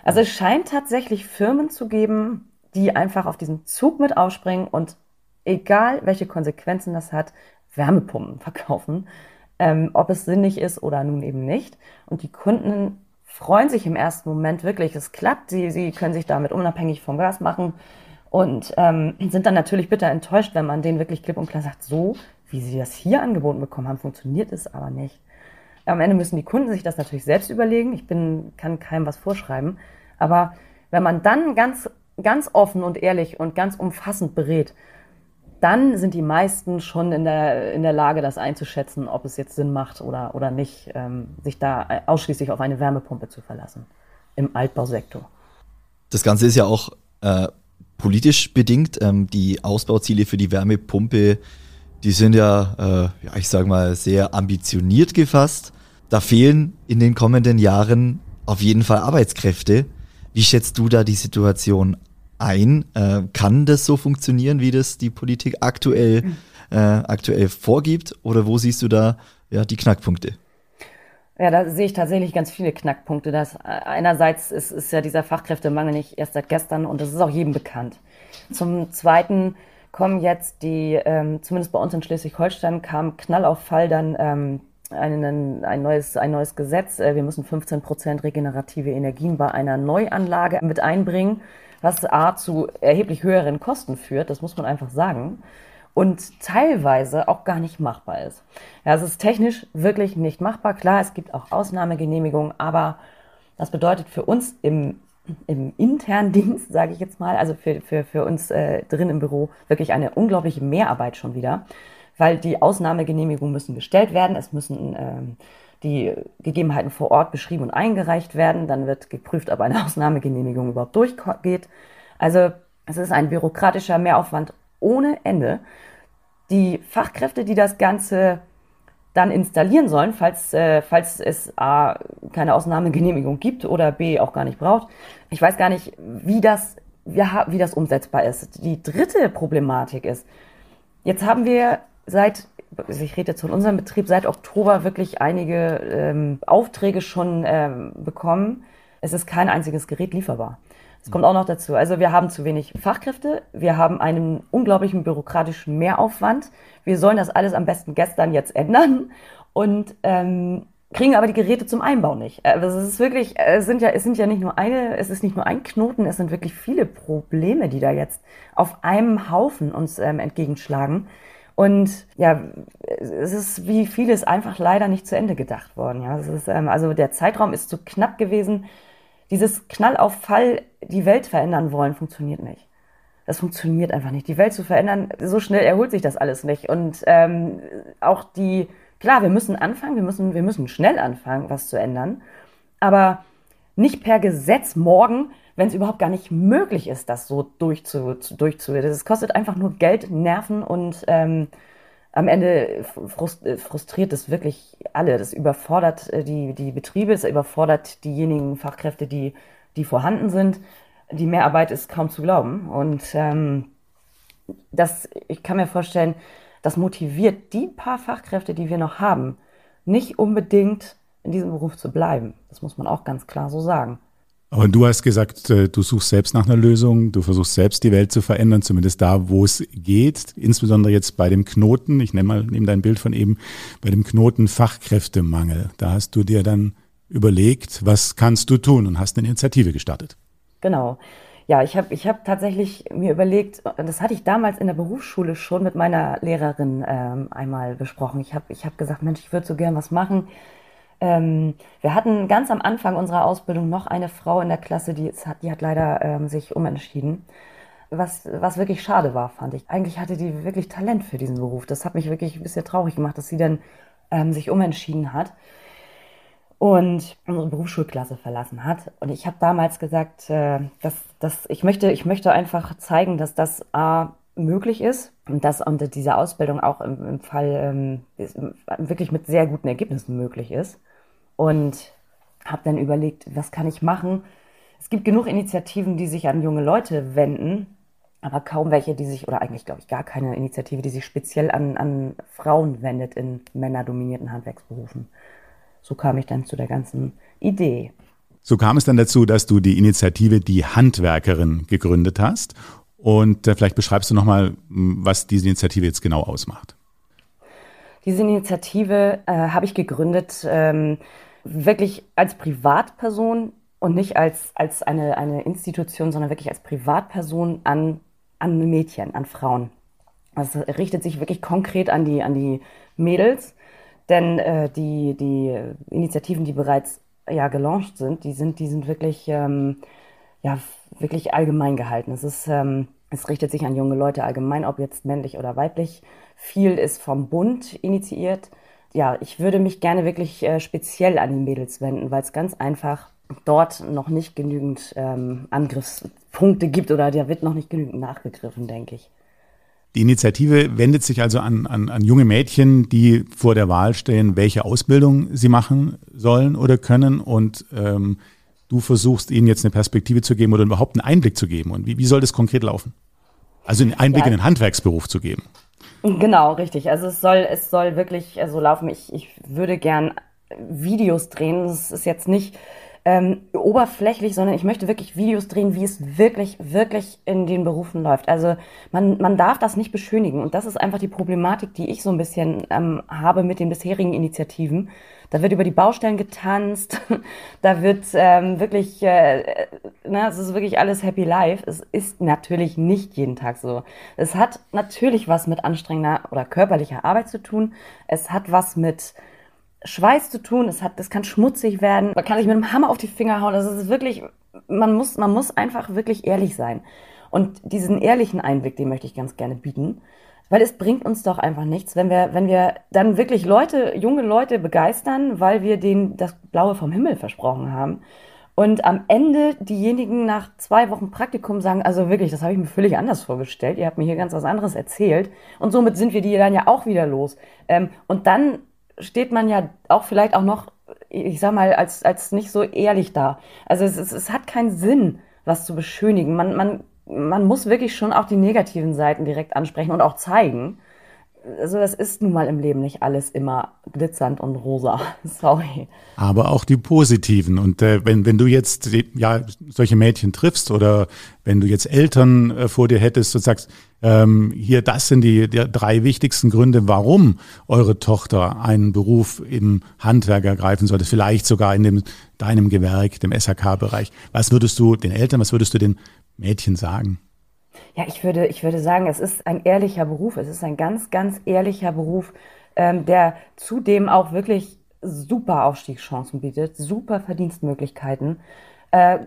Also es scheint tatsächlich Firmen zu geben, die einfach auf diesen Zug mit aufspringen und egal welche Konsequenzen das hat, Wärmepumpen verkaufen, ähm, ob es sinnig ist oder nun eben nicht. Und die Kunden freuen sich im ersten Moment wirklich, es klappt, sie, sie können sich damit unabhängig vom Gas machen und ähm, sind dann natürlich bitter enttäuscht, wenn man denen wirklich klipp und klar sagt, so wie sie das hier angeboten bekommen haben, funktioniert es aber nicht. Am Ende müssen die Kunden sich das natürlich selbst überlegen. Ich bin, kann keinem was vorschreiben. Aber wenn man dann ganz ganz offen und ehrlich und ganz umfassend berät, dann sind die meisten schon in der, in der Lage, das einzuschätzen, ob es jetzt Sinn macht oder, oder nicht, ähm, sich da ausschließlich auf eine Wärmepumpe zu verlassen im Altbausektor. Das Ganze ist ja auch äh, politisch bedingt. Ähm, die Ausbauziele für die Wärmepumpe, die sind ja, äh, ja, ich sage mal, sehr ambitioniert gefasst. Da fehlen in den kommenden Jahren auf jeden Fall Arbeitskräfte. Wie schätzt du da die Situation ein? Äh, kann das so funktionieren, wie das die Politik aktuell, mhm. äh, aktuell vorgibt? Oder wo siehst du da ja, die Knackpunkte? Ja, da sehe ich tatsächlich ganz viele Knackpunkte. Das, einerseits ist, ist ja dieser Fachkräftemangel nicht erst seit gestern und das ist auch jedem bekannt. Zum Zweiten kommen jetzt die, ähm, zumindest bei uns in Schleswig-Holstein, kam Knall auf Fall dann ähm, einen, ein, neues, ein neues Gesetz. Äh, wir müssen 15 Prozent regenerative Energien bei einer Neuanlage mit einbringen, was A zu erheblich höheren Kosten führt, das muss man einfach sagen und teilweise auch gar nicht machbar ist. Ja, es ist technisch wirklich nicht machbar. Klar, es gibt auch Ausnahmegenehmigungen, aber das bedeutet für uns im, im internen Dienst, sage ich jetzt mal, also für, für, für uns äh, drin im Büro, wirklich eine unglaubliche Mehrarbeit schon wieder, weil die Ausnahmegenehmigungen müssen gestellt werden, es müssen ähm, die Gegebenheiten vor Ort beschrieben und eingereicht werden, dann wird geprüft, ob eine Ausnahmegenehmigung überhaupt durchgeht. Also es ist ein bürokratischer Mehraufwand ohne Ende. Die Fachkräfte, die das Ganze dann installieren sollen, falls, äh, falls es A, keine Ausnahmegenehmigung gibt oder B, auch gar nicht braucht. Ich weiß gar nicht, wie das, wie das umsetzbar ist. Die dritte Problematik ist, jetzt haben wir seit, ich rede jetzt von unserem Betrieb, seit Oktober wirklich einige ähm, Aufträge schon ähm, bekommen. Es ist kein einziges Gerät lieferbar. Das kommt auch noch dazu. Also wir haben zu wenig Fachkräfte, wir haben einen unglaublichen bürokratischen Mehraufwand. Wir sollen das alles am besten gestern jetzt ändern und ähm, kriegen aber die Geräte zum Einbau nicht. Also es ist wirklich, es sind ja, es sind ja nicht nur eine, es ist nicht nur ein Knoten, es sind wirklich viele Probleme, die da jetzt auf einem Haufen uns ähm, entgegenschlagen. Und ja, es ist wie vieles einfach leider nicht zu Ende gedacht worden. Ja, es ist, ähm, also der Zeitraum ist zu knapp gewesen dieses Knall auf Fall, die Welt verändern wollen, funktioniert nicht. Das funktioniert einfach nicht. Die Welt zu verändern, so schnell erholt sich das alles nicht. Und ähm, auch die, klar, wir müssen anfangen, wir müssen, wir müssen schnell anfangen, was zu ändern. Aber nicht per Gesetz morgen, wenn es überhaupt gar nicht möglich ist, das so durchzu, durchzu. Das kostet einfach nur Geld, Nerven und ähm, am Ende frustriert es wirklich alle. Das überfordert äh, die, die Betriebe, es überfordert diejenigen Fachkräfte, die, die vorhanden sind. Die Mehrarbeit ist kaum zu glauben. Und ähm, das, ich kann mir vorstellen, das motiviert die paar Fachkräfte, die wir noch haben, nicht unbedingt in diesem Beruf zu bleiben. Das muss man auch ganz klar so sagen. Aber du hast gesagt, äh, du suchst selbst nach einer Lösung, du versuchst selbst die Welt zu verändern, zumindest da, wo es geht. Insbesondere jetzt bei dem Knoten, ich nehme mal nehme dein Bild von eben, bei dem Knoten Fachkräftemangel. Da hast du dir dann überlegt, was kannst du tun und hast eine Initiative gestartet. Genau. Ja, ich habe ich hab tatsächlich mir überlegt, das hatte ich damals in der Berufsschule schon mit meiner Lehrerin ähm, einmal besprochen. Ich habe ich hab gesagt, Mensch, ich würde so gern was machen ähm, wir hatten ganz am Anfang unserer Ausbildung noch eine Frau in der Klasse, die, hat, die hat leider ähm, sich umentschieden. Was, was wirklich schade war, fand ich. Eigentlich hatte die wirklich Talent für diesen Beruf. Das hat mich wirklich ein bisschen traurig gemacht, dass sie dann ähm, sich umentschieden hat und unsere Berufsschulklasse verlassen hat. Und ich habe damals gesagt, äh, dass, dass ich, möchte, ich möchte einfach zeigen, dass das A möglich ist und dass unter dieser Ausbildung auch im, im Fall ähm, wirklich mit sehr guten Ergebnissen möglich ist. Und habe dann überlegt, was kann ich machen? Es gibt genug Initiativen, die sich an junge Leute wenden, aber kaum welche, die sich, oder eigentlich glaube ich gar keine Initiative, die sich speziell an, an Frauen wendet in männerdominierten Handwerksberufen. So kam ich dann zu der ganzen Idee. So kam es dann dazu, dass du die Initiative Die Handwerkerin gegründet hast und äh, vielleicht beschreibst du nochmal, was diese Initiative jetzt genau ausmacht. Diese Initiative äh, habe ich gegründet, ähm, wirklich als Privatperson und nicht als, als eine, eine Institution, sondern wirklich als Privatperson an, an Mädchen, an Frauen. Es richtet sich wirklich konkret an die, an die Mädels, denn äh, die, die Initiativen, die bereits ja, gelauncht sind, die sind, die sind wirklich ähm, ja, wirklich allgemein gehalten. Es ist, ähm, es richtet sich an junge Leute allgemein, ob jetzt männlich oder weiblich. Viel ist vom Bund initiiert. Ja, ich würde mich gerne wirklich äh, speziell an die Mädels wenden, weil es ganz einfach dort noch nicht genügend ähm, Angriffspunkte gibt oder da wird noch nicht genügend nachgegriffen, denke ich. Die Initiative wendet sich also an, an, an junge Mädchen, die vor der Wahl stehen, welche Ausbildung sie machen sollen oder können. Und ähm, du versuchst ihnen jetzt eine Perspektive zu geben oder überhaupt einen Einblick zu geben. Und wie, wie soll das konkret laufen? Also einen Einblick ja. in den Handwerksberuf zu geben. Genau, richtig. Also es soll, es soll wirklich so laufen. Ich, ich würde gern Videos drehen. Das ist jetzt nicht ähm, oberflächlich, sondern ich möchte wirklich Videos drehen, wie es wirklich, wirklich in den Berufen läuft. Also man, man darf das nicht beschönigen. Und das ist einfach die Problematik, die ich so ein bisschen ähm, habe mit den bisherigen Initiativen. Da wird über die Baustellen getanzt, da wird ähm, wirklich, äh, ne, es ist wirklich alles Happy Life. Es ist natürlich nicht jeden Tag so. Es hat natürlich was mit anstrengender oder körperlicher Arbeit zu tun. Es hat was mit Schweiß zu tun, es hat, das kann schmutzig werden, man kann sich mit einem Hammer auf die Finger hauen. Das ist wirklich, man muss, man muss einfach wirklich ehrlich sein. Und diesen ehrlichen Einblick, den möchte ich ganz gerne bieten. Weil es bringt uns doch einfach nichts, wenn wir, wenn wir dann wirklich Leute, junge Leute begeistern, weil wir denen das Blaue vom Himmel versprochen haben. Und am Ende diejenigen nach zwei Wochen Praktikum sagen, also wirklich, das habe ich mir völlig anders vorgestellt. Ihr habt mir hier ganz was anderes erzählt. Und somit sind wir die dann ja auch wieder los. Ähm, und dann steht man ja auch vielleicht auch noch, ich sag mal, als, als nicht so ehrlich da. Also es, es, es hat keinen Sinn, was zu beschönigen. Man, man, man muss wirklich schon auch die negativen Seiten direkt ansprechen und auch zeigen also das ist nun mal im Leben nicht alles immer glitzernd und rosa. Sorry. Aber auch die positiven. Und äh, wenn, wenn du jetzt ja solche Mädchen triffst oder wenn du jetzt Eltern äh, vor dir hättest und sagst, ähm, hier, das sind die, die drei wichtigsten Gründe, warum eure Tochter einen Beruf im Handwerk ergreifen sollte, vielleicht sogar in dem, deinem Gewerk, dem SHK-Bereich. Was würdest du den Eltern, was würdest du den Mädchen sagen? Ja, ich würde, ich würde sagen, es ist ein ehrlicher Beruf. Es ist ein ganz, ganz ehrlicher Beruf, ähm, der zudem auch wirklich super Aufstiegschancen bietet, super Verdienstmöglichkeiten, äh,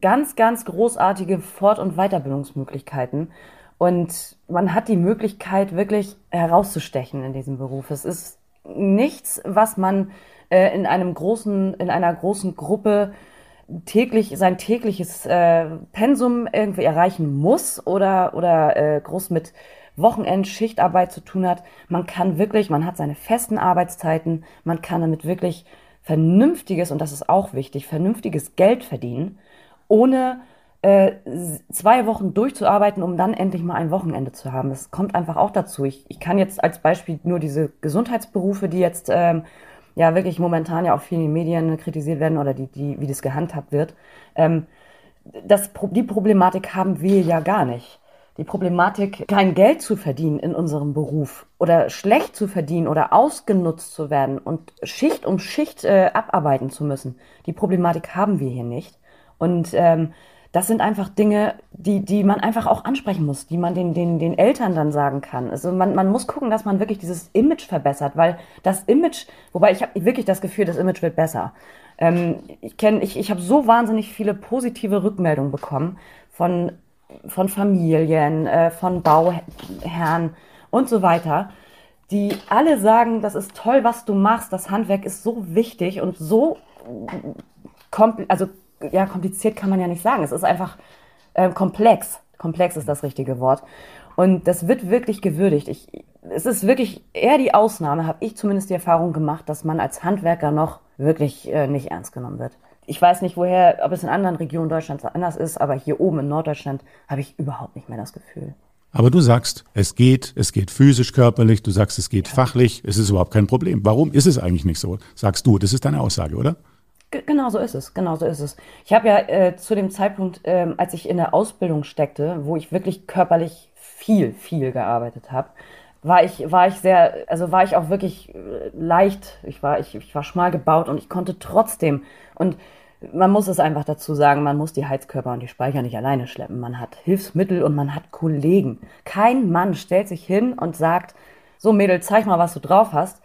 ganz, ganz großartige Fort- und Weiterbildungsmöglichkeiten. Und man hat die Möglichkeit, wirklich herauszustechen in diesem Beruf. Es ist nichts, was man äh, in einem großen, in einer großen Gruppe täglich sein tägliches äh, Pensum irgendwie erreichen muss oder oder äh, groß mit Wochenend Schichtarbeit zu tun hat. Man kann wirklich, man hat seine festen Arbeitszeiten, man kann damit wirklich vernünftiges und das ist auch wichtig, vernünftiges Geld verdienen, ohne äh, zwei Wochen durchzuarbeiten, um dann endlich mal ein Wochenende zu haben. Das kommt einfach auch dazu. Ich, ich kann jetzt als Beispiel nur diese Gesundheitsberufe, die jetzt ähm, ja wirklich momentan ja auch vielen Medien kritisiert werden oder die, die, wie das gehandhabt wird. Ähm, das, die Problematik haben wir ja gar nicht. Die Problematik, kein Geld zu verdienen in unserem Beruf oder schlecht zu verdienen oder ausgenutzt zu werden und Schicht um Schicht äh, abarbeiten zu müssen, die Problematik haben wir hier nicht. Und ähm, das sind einfach Dinge, die, die man einfach auch ansprechen muss, die man den, den, den Eltern dann sagen kann. Also man, man muss gucken, dass man wirklich dieses Image verbessert, weil das Image, wobei ich habe wirklich das Gefühl, das Image wird besser. Ähm, ich kenne, ich, ich habe so wahnsinnig viele positive Rückmeldungen bekommen von, von Familien, äh, von Bauherren und so weiter, die alle sagen, das ist toll, was du machst, das Handwerk ist so wichtig und so also ja, kompliziert kann man ja nicht sagen. Es ist einfach äh, komplex. Komplex ist das richtige Wort. Und das wird wirklich gewürdigt. Ich, es ist wirklich eher die Ausnahme, habe ich zumindest die Erfahrung gemacht, dass man als Handwerker noch wirklich äh, nicht ernst genommen wird. Ich weiß nicht, woher, ob es in anderen Regionen Deutschlands anders ist, aber hier oben in Norddeutschland habe ich überhaupt nicht mehr das Gefühl. Aber du sagst, es geht, es geht physisch, körperlich, du sagst, es geht ja. fachlich, es ist überhaupt kein Problem. Warum ist es eigentlich nicht so? Sagst du, das ist deine Aussage, oder? Genau so ist es, genau so ist es. Ich habe ja äh, zu dem Zeitpunkt, ähm, als ich in der Ausbildung steckte, wo ich wirklich körperlich viel, viel gearbeitet habe, war ich, war ich sehr, also war ich auch wirklich äh, leicht. Ich war, ich, ich war schmal gebaut und ich konnte trotzdem. Und man muss es einfach dazu sagen, man muss die Heizkörper und die Speicher nicht alleine schleppen. Man hat Hilfsmittel und man hat Kollegen. Kein Mann stellt sich hin und sagt, so Mädel, zeig mal, was du drauf hast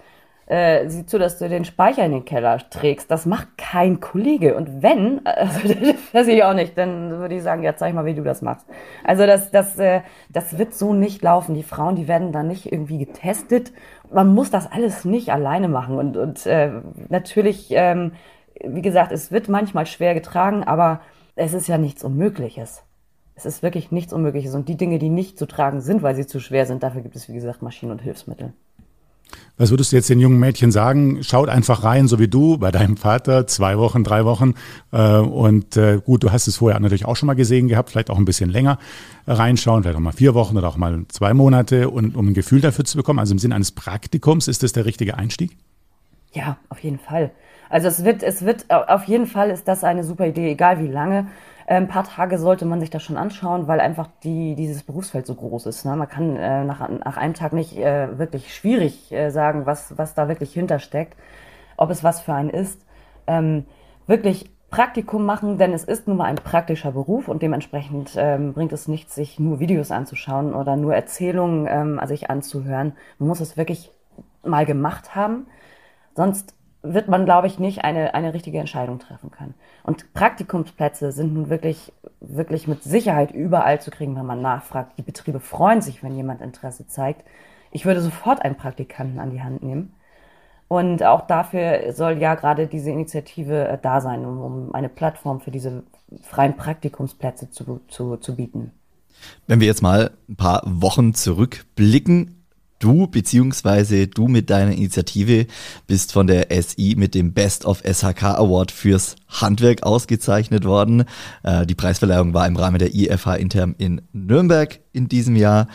äh, sieh zu, dass du den Speicher in den Keller trägst. Das macht kein Kollege. Und wenn, also, das weiß ich auch nicht, dann würde ich sagen, ja, zeig mal, wie du das machst. Also das, das, äh, das wird so nicht laufen. Die Frauen, die werden dann nicht irgendwie getestet. Man muss das alles nicht alleine machen. Und, und äh, natürlich, ähm, wie gesagt, es wird manchmal schwer getragen, aber es ist ja nichts Unmögliches. Es ist wirklich nichts Unmögliches. Und die Dinge, die nicht zu tragen sind, weil sie zu schwer sind, dafür gibt es, wie gesagt, Maschinen und Hilfsmittel. Was würdest du jetzt den jungen Mädchen sagen? Schaut einfach rein, so wie du, bei deinem Vater, zwei Wochen, drei Wochen. Äh, und äh, gut, du hast es vorher natürlich auch schon mal gesehen gehabt, vielleicht auch ein bisschen länger reinschauen, vielleicht auch mal vier Wochen oder auch mal zwei Monate, und, um ein Gefühl dafür zu bekommen. Also im Sinne eines Praktikums, ist das der richtige Einstieg? Ja, auf jeden Fall. Also es wird, es wird, auf jeden Fall ist das eine super Idee, egal wie lange. Ein paar Tage sollte man sich das schon anschauen, weil einfach die, dieses Berufsfeld so groß ist. Ne? Man kann äh, nach, nach einem Tag nicht äh, wirklich schwierig äh, sagen, was, was da wirklich hintersteckt, ob es was für einen ist. Ähm, wirklich Praktikum machen, denn es ist nun mal ein praktischer Beruf und dementsprechend ähm, bringt es nichts, sich nur Videos anzuschauen oder nur Erzählungen ähm, sich anzuhören. Man muss es wirklich mal gemacht haben. Sonst wird man, glaube ich, nicht eine, eine richtige Entscheidung treffen können. Und Praktikumsplätze sind nun wirklich, wirklich mit Sicherheit überall zu kriegen, wenn man nachfragt. Die Betriebe freuen sich, wenn jemand Interesse zeigt. Ich würde sofort einen Praktikanten an die Hand nehmen. Und auch dafür soll ja gerade diese Initiative äh, da sein, um, um eine Plattform für diese freien Praktikumsplätze zu, zu, zu bieten. Wenn wir jetzt mal ein paar Wochen zurückblicken, Du beziehungsweise du mit deiner Initiative bist von der SI mit dem Best of SHK Award fürs Handwerk ausgezeichnet worden. Äh, die Preisverleihung war im Rahmen der IFH Intern in Nürnberg in diesem Jahr.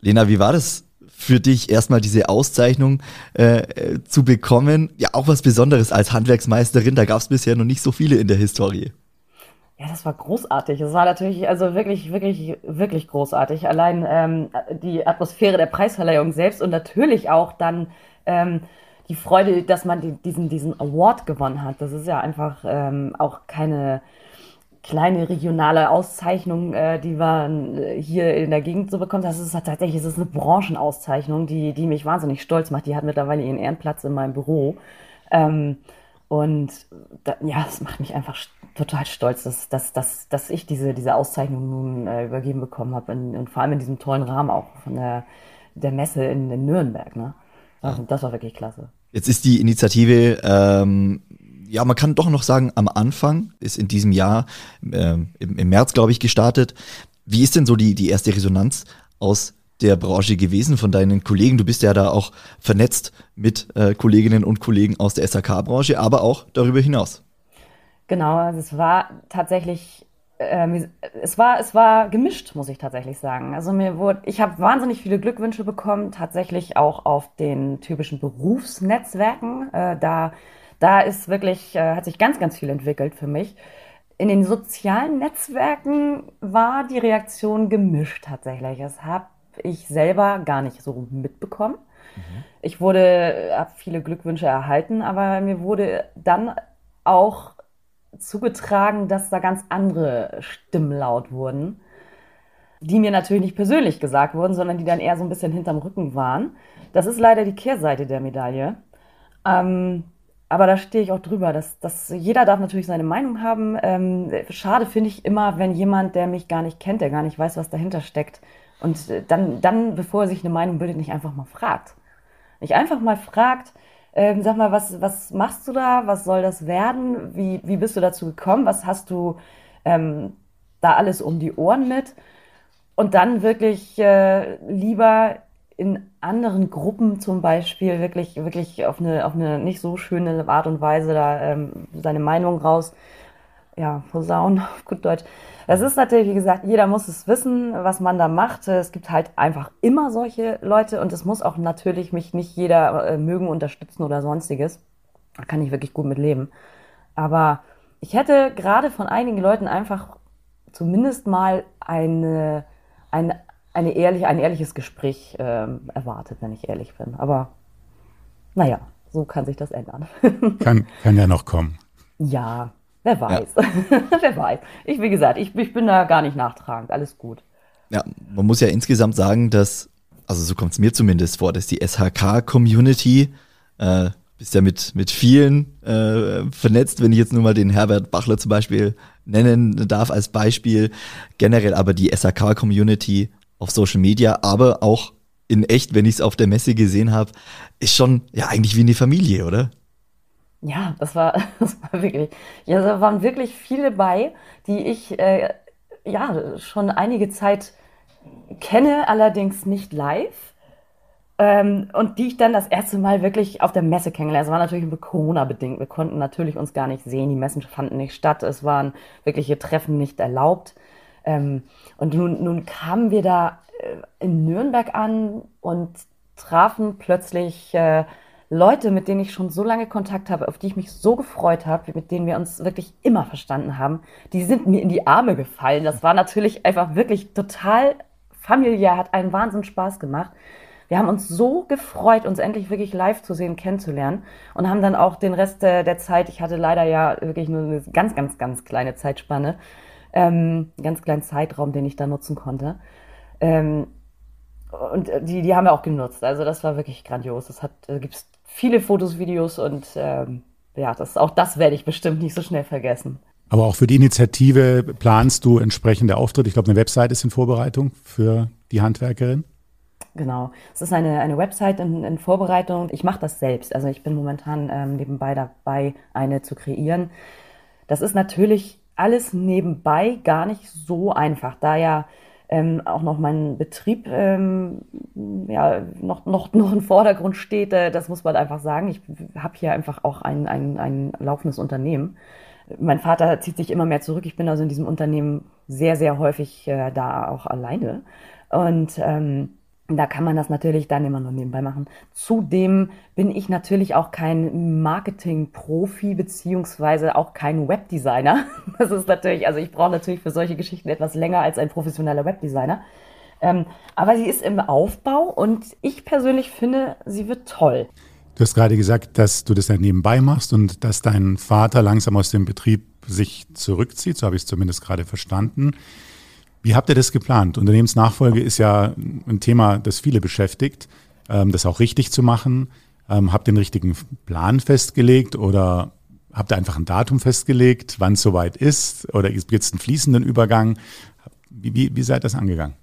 Lena, wie war das für dich, erstmal diese Auszeichnung äh, zu bekommen? Ja, auch was Besonderes als Handwerksmeisterin. Da gab es bisher noch nicht so viele in der Historie. Ja, das war großartig. Es war natürlich, also wirklich, wirklich, wirklich großartig. Allein ähm, die Atmosphäre der Preisverleihung selbst und natürlich auch dann ähm, die Freude, dass man die, diesen, diesen Award gewonnen hat. Das ist ja einfach ähm, auch keine kleine regionale Auszeichnung, äh, die man äh, hier in der Gegend so bekommt. Das ist tatsächlich, es ist eine Branchenauszeichnung, die, die mich wahnsinnig stolz macht. Die hat mittlerweile ihren Ehrenplatz in meinem Büro. Ähm, und da, ja, das macht mich einfach total stolz, dass, dass, dass, dass ich diese, diese Auszeichnung nun äh, übergeben bekommen habe. Und vor allem in diesem tollen Rahmen auch von der, der Messe in, in Nürnberg. Ne? Also, das war wirklich klasse. Jetzt ist die Initiative, ähm, ja, man kann doch noch sagen, am Anfang, ist in diesem Jahr, ähm, im, im März, glaube ich, gestartet. Wie ist denn so die, die erste Resonanz aus der Branche gewesen von deinen Kollegen? Du bist ja da auch vernetzt mit äh, Kolleginnen und Kollegen aus der SAK-Branche, aber auch darüber hinaus. Genau, also es war tatsächlich, äh, es war, es war gemischt, muss ich tatsächlich sagen. Also mir wurde, ich habe wahnsinnig viele Glückwünsche bekommen, tatsächlich auch auf den typischen Berufsnetzwerken. Äh, da, da ist wirklich, äh, hat sich ganz, ganz viel entwickelt für mich. In den sozialen Netzwerken war die Reaktion gemischt tatsächlich. Es habe ich selber gar nicht so mitbekommen. Mhm. Ich wurde, habe viele Glückwünsche erhalten, aber mir wurde dann auch zugetragen, dass da ganz andere Stimmen laut wurden, die mir natürlich nicht persönlich gesagt wurden, sondern die dann eher so ein bisschen hinterm Rücken waren. Das ist leider die Kehrseite der Medaille. Ähm, aber da stehe ich auch drüber. Dass, dass jeder darf natürlich seine Meinung haben. Ähm, schade finde ich immer, wenn jemand, der mich gar nicht kennt, der gar nicht weiß, was dahinter steckt, und dann, dann, bevor er sich eine Meinung bildet, nicht einfach mal fragt. Nicht einfach mal fragt, ähm, sag mal, was, was machst du da? Was soll das werden? Wie, wie bist du dazu gekommen? Was hast du ähm, da alles um die Ohren mit? Und dann wirklich äh, lieber in anderen Gruppen zum Beispiel wirklich, wirklich auf eine, auf eine nicht so schöne Art und Weise da ähm, seine Meinung raus, ja, posaunen, auf gut Deutsch. Das ist natürlich, wie gesagt, jeder muss es wissen, was man da macht. Es gibt halt einfach immer solche Leute und es muss auch natürlich mich nicht jeder äh, mögen, unterstützen oder sonstiges. Da kann ich wirklich gut mit leben. Aber ich hätte gerade von einigen Leuten einfach zumindest mal eine, eine, eine ehrliche, ein ehrliches Gespräch äh, erwartet, wenn ich ehrlich bin. Aber naja, so kann sich das ändern. kann, kann ja noch kommen. Ja, Wer weiß. Ja. Wer weiß. Ich, wie gesagt, ich, ich bin da gar nicht nachtragend. Alles gut. Ja, man muss ja insgesamt sagen, dass, also so kommt es mir zumindest vor, dass die SHK-Community Äh, bist ja mit, mit vielen äh, vernetzt, wenn ich jetzt nur mal den Herbert Bachler zum Beispiel nennen darf als Beispiel. Generell aber die SAK-Community auf Social Media, aber auch in echt, wenn ich es auf der Messe gesehen habe, ist schon ja eigentlich wie eine Familie, oder? Ja, das war, das war wirklich, ja, da waren wirklich viele bei, die ich äh, ja schon einige Zeit kenne, allerdings nicht live. Ähm, und die ich dann das erste Mal wirklich auf der Messe kennengelernt. Es war natürlich Corona-bedingt. Wir konnten natürlich uns gar nicht sehen. Die Messen fanden nicht statt. Es waren wirkliche Treffen nicht erlaubt. Ähm, und nun, nun kamen wir da äh, in Nürnberg an und trafen plötzlich äh, Leute, mit denen ich schon so lange Kontakt habe, auf die ich mich so gefreut habe, mit denen wir uns wirklich immer verstanden haben. Die sind mir in die Arme gefallen. Das war natürlich einfach wirklich total familiär, hat einen Wahnsinn Spaß gemacht. Wir haben uns so gefreut, uns endlich wirklich live zu sehen, kennenzulernen und haben dann auch den Rest der Zeit, ich hatte leider ja wirklich nur eine ganz, ganz, ganz kleine Zeitspanne, ähm, ganz kleinen Zeitraum, den ich da nutzen konnte. Ähm, und die, die haben wir auch genutzt. Also das war wirklich grandios. Es hat, äh, gibt viele Fotos, Videos und ähm, ja, das, auch das werde ich bestimmt nicht so schnell vergessen. Aber auch für die Initiative planst du entsprechende Auftritte. Ich glaube, eine Website ist in Vorbereitung für die Handwerkerin. Genau. Es ist eine, eine Website in, in Vorbereitung. Ich mache das selbst. Also ich bin momentan ähm, nebenbei dabei, eine zu kreieren. Das ist natürlich alles nebenbei gar nicht so einfach, da ja ähm, auch noch mein Betrieb ähm, ja, noch, noch, noch im Vordergrund steht, äh, das muss man einfach sagen. Ich habe hier einfach auch ein, ein, ein laufendes Unternehmen. Mein Vater zieht sich immer mehr zurück. Ich bin also in diesem Unternehmen sehr, sehr häufig äh, da auch alleine. Und ähm, da kann man das natürlich dann immer nur nebenbei machen. Zudem bin ich natürlich auch kein Marketing-Profi beziehungsweise auch kein Webdesigner. Das ist natürlich, also ich brauche natürlich für solche Geschichten etwas länger als ein professioneller Webdesigner. Ähm, aber sie ist im Aufbau und ich persönlich finde, sie wird toll. Du hast gerade gesagt, dass du das dann nebenbei machst und dass dein Vater langsam aus dem Betrieb sich zurückzieht. So habe ich es zumindest gerade verstanden. Wie habt ihr das geplant? Unternehmensnachfolge ist ja ein Thema, das viele beschäftigt, ähm, das auch richtig zu machen. Ähm, habt ihr den richtigen Plan festgelegt oder habt ihr einfach ein Datum festgelegt, wann es soweit ist? Oder gibt es einen fließenden Übergang? Wie, wie, wie seid ihr das angegangen?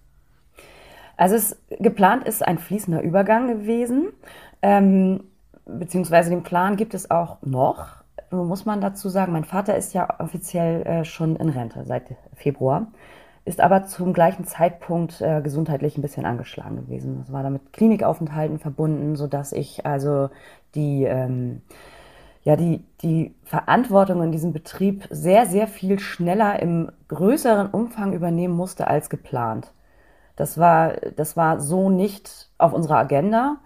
Also es geplant ist ein fließender Übergang gewesen, ähm, beziehungsweise den Plan gibt es auch noch. Muss man dazu sagen, mein Vater ist ja offiziell äh, schon in Rente seit Februar ist aber zum gleichen Zeitpunkt äh, gesundheitlich ein bisschen angeschlagen gewesen. Das war damit Klinikaufenthalten verbunden, sodass ich also die, ähm, ja, die, die Verantwortung in diesem Betrieb sehr, sehr viel schneller im größeren Umfang übernehmen musste als geplant. Das war, das war so nicht auf unserer Agenda.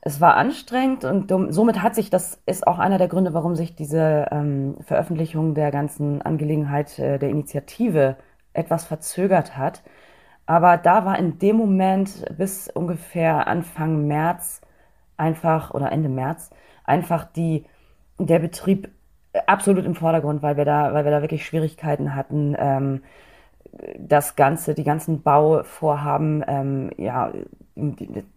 Es war anstrengend und somit hat sich, das ist auch einer der Gründe, warum sich diese ähm, Veröffentlichung der ganzen Angelegenheit äh, der Initiative etwas verzögert hat. Aber da war in dem Moment bis ungefähr Anfang März einfach oder Ende März einfach die, der Betrieb absolut im Vordergrund, weil wir da, weil wir da wirklich Schwierigkeiten hatten, ähm, das Ganze, die ganzen Bauvorhaben, ähm, ja,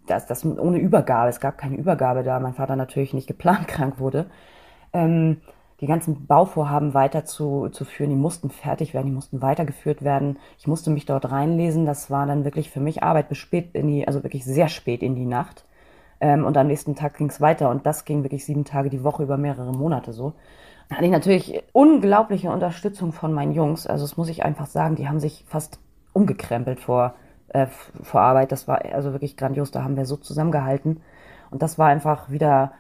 das, das ohne Übergabe, es gab keine Übergabe da, mein Vater natürlich nicht geplant krank wurde. Ähm, die ganzen Bauvorhaben weiterzuführen. Die mussten fertig werden, die mussten weitergeführt werden. Ich musste mich dort reinlesen. Das war dann wirklich für mich Arbeit bis spät in die, also wirklich sehr spät in die Nacht. Ähm, und am nächsten Tag ging es weiter und das ging wirklich sieben Tage die Woche über mehrere Monate so. Da hatte ich natürlich unglaubliche Unterstützung von meinen Jungs. Also das muss ich einfach sagen, die haben sich fast umgekrempelt vor, äh, vor Arbeit. Das war also wirklich grandios. Da haben wir so zusammengehalten. Und das war einfach wieder